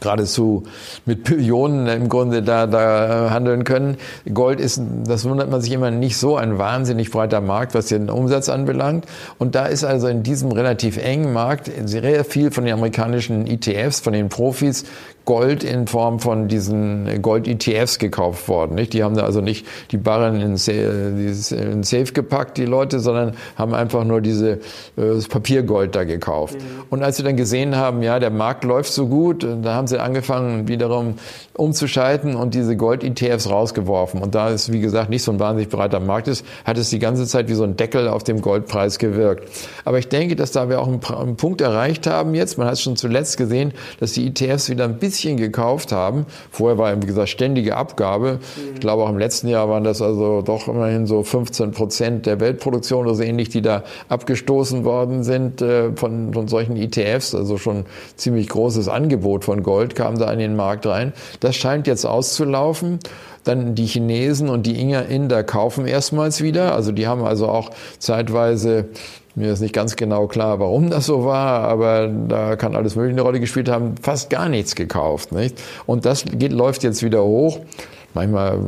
geradezu mit Billionen im Grunde da, da handeln können. Gold ist, das wundert man sich immer, nicht so ein wahnsinnig breiter Markt, was den Umsatz anbelangt. Und da ist also in diesem relativ engen Markt sehr viel von den amerikanischen ETFs, von den Profis Gold in Form von diesen Gold-ETFs gekauft worden. Nicht? Die haben da also nicht die Barren in, in Safe gepackt, die Leute, sondern haben einfach nur diese, äh, das Papiergold da gekauft. Mhm. Und als sie dann gesehen haben, ja, der Markt läuft so gut, da haben sie angefangen, wiederum umzuschalten und diese Gold-ETFs rausgeworfen. Und da es, wie gesagt, nicht so ein wahnsinnig breiter Markt ist, hat es die ganze Zeit wie so ein Deckel auf dem Goldpreis gewirkt. Aber ich denke, dass da wir auch einen, einen Punkt erreicht haben jetzt. Man hat es schon zuletzt gesehen, dass die ETFs wieder ein bisschen gekauft haben. Vorher war, wie gesagt, ständige Abgabe. Ich glaube, auch im letzten Jahr waren das also doch immerhin so 15 Prozent der Weltproduktion oder so ähnlich, die da abgestoßen worden sind äh, von, von solchen ETFs. Also schon ziemlich großes Angebot von Gold kam da in den Markt rein. Das scheint jetzt auszulaufen. Dann die Chinesen und die Inder kaufen erstmals wieder. Also die haben also auch zeitweise mir ist nicht ganz genau klar, warum das so war, aber da kann alles Mögliche eine Rolle gespielt haben, fast gar nichts gekauft. Nicht? Und das geht, läuft jetzt wieder hoch manchmal,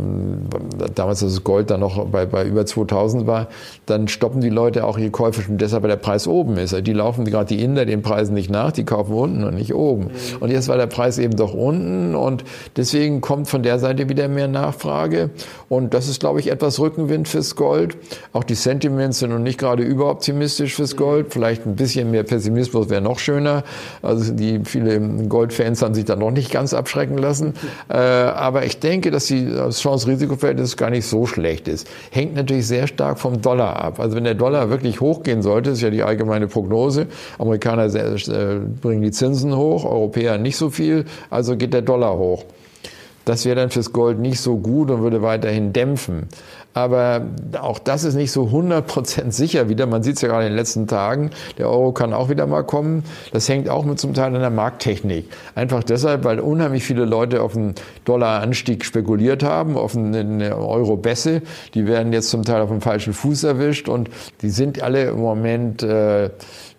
damals als das Gold dann noch bei, bei über 2000 war, dann stoppen die Leute auch ihre Käufe schon deshalb, weil der Preis oben ist. Die laufen gerade die Inder den Preisen nicht nach, die kaufen unten und nicht oben. Mhm. Und jetzt war der Preis eben doch unten und deswegen kommt von der Seite wieder mehr Nachfrage und das ist, glaube ich, etwas Rückenwind fürs Gold. Auch die Sentiments sind noch nicht gerade überoptimistisch fürs Gold. Vielleicht ein bisschen mehr Pessimismus wäre noch schöner. Also die viele Goldfans haben sich da noch nicht ganz abschrecken lassen. (laughs) Äh, aber ich denke, dass die das Chance-Risiko-Verhältnis gar nicht so schlecht ist. Hängt natürlich sehr stark vom Dollar ab. Also wenn der Dollar wirklich hochgehen sollte, ist ja die allgemeine Prognose. Amerikaner äh, bringen die Zinsen hoch, Europäer nicht so viel, also geht der Dollar hoch. Das wäre dann fürs Gold nicht so gut und würde weiterhin dämpfen. Aber auch das ist nicht so 100% sicher wieder. Man sieht es ja gerade in den letzten Tagen. Der Euro kann auch wieder mal kommen. Das hängt auch mit zum Teil an der Markttechnik. Einfach deshalb, weil unheimlich viele Leute auf den Dollaranstieg spekuliert haben, auf eine Euro-Bässe. Die werden jetzt zum Teil auf dem falschen Fuß erwischt und die sind alle im Moment äh,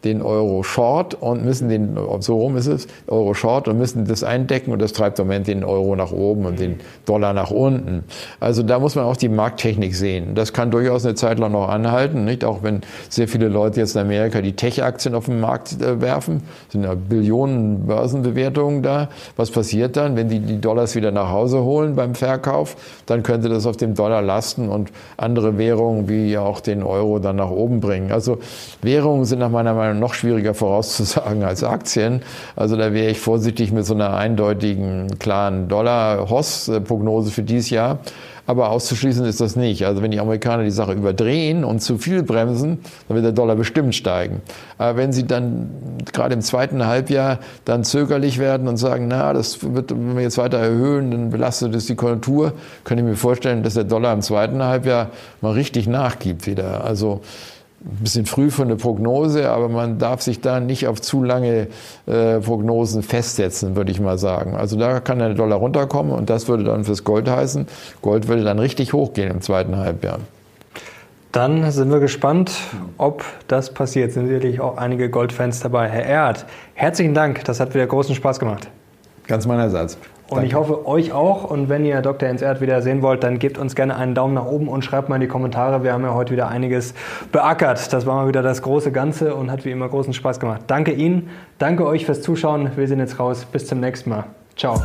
den Euro Short und müssen den, so rum ist es, Euro Short und müssen das eindecken und das treibt im Moment den Euro nach oben und den Dollar nach unten. Also da muss man auch die Markttechnik sehen. Das kann durchaus eine Zeit lang noch anhalten, nicht? Auch wenn sehr viele Leute jetzt in Amerika die Tech-Aktien auf den Markt äh, werfen, sind ja Billionen Börsenbewertungen da. Was passiert dann, wenn die die Dollars wieder nach Hause holen beim Verkauf? Dann könnte das auf dem Dollar lasten und andere Währungen wie auch den Euro dann nach oben bringen. Also Währungen sind nach meiner Meinung noch schwieriger vorauszusagen als Aktien. Also da wäre ich vorsichtig mit so einer eindeutigen, klaren Dollar-Hoss-Prognose für dieses Jahr. Aber auszuschließen ist das nicht. Also wenn die Amerikaner die Sache überdrehen und zu viel bremsen, dann wird der Dollar bestimmt steigen. Aber wenn sie dann gerade im zweiten Halbjahr dann zögerlich werden und sagen, na, das wird, wenn wir jetzt weiter erhöhen, dann belastet es die Konjunktur, könnte ich mir vorstellen, dass der Dollar im zweiten Halbjahr mal richtig nachgibt wieder. Also ein bisschen früh für eine Prognose, aber man darf sich da nicht auf zu lange äh, Prognosen festsetzen, würde ich mal sagen. Also da kann der Dollar runterkommen und das würde dann fürs Gold heißen. Gold würde dann richtig hochgehen im zweiten Halbjahr. Dann sind wir gespannt, ob das passiert. Sind sicherlich auch einige Goldfans dabei. Herr Erd, herzlichen Dank. Das hat wieder großen Spaß gemacht. Ganz meinerseits. Und Danke. ich hoffe, euch auch. Und wenn ihr Dr. Jens Erd wieder sehen wollt, dann gebt uns gerne einen Daumen nach oben und schreibt mal in die Kommentare. Wir haben ja heute wieder einiges beackert. Das war mal wieder das große Ganze und hat wie immer großen Spaß gemacht. Danke Ihnen, danke euch fürs Zuschauen. Wir sind jetzt raus. Bis zum nächsten Mal. Ciao.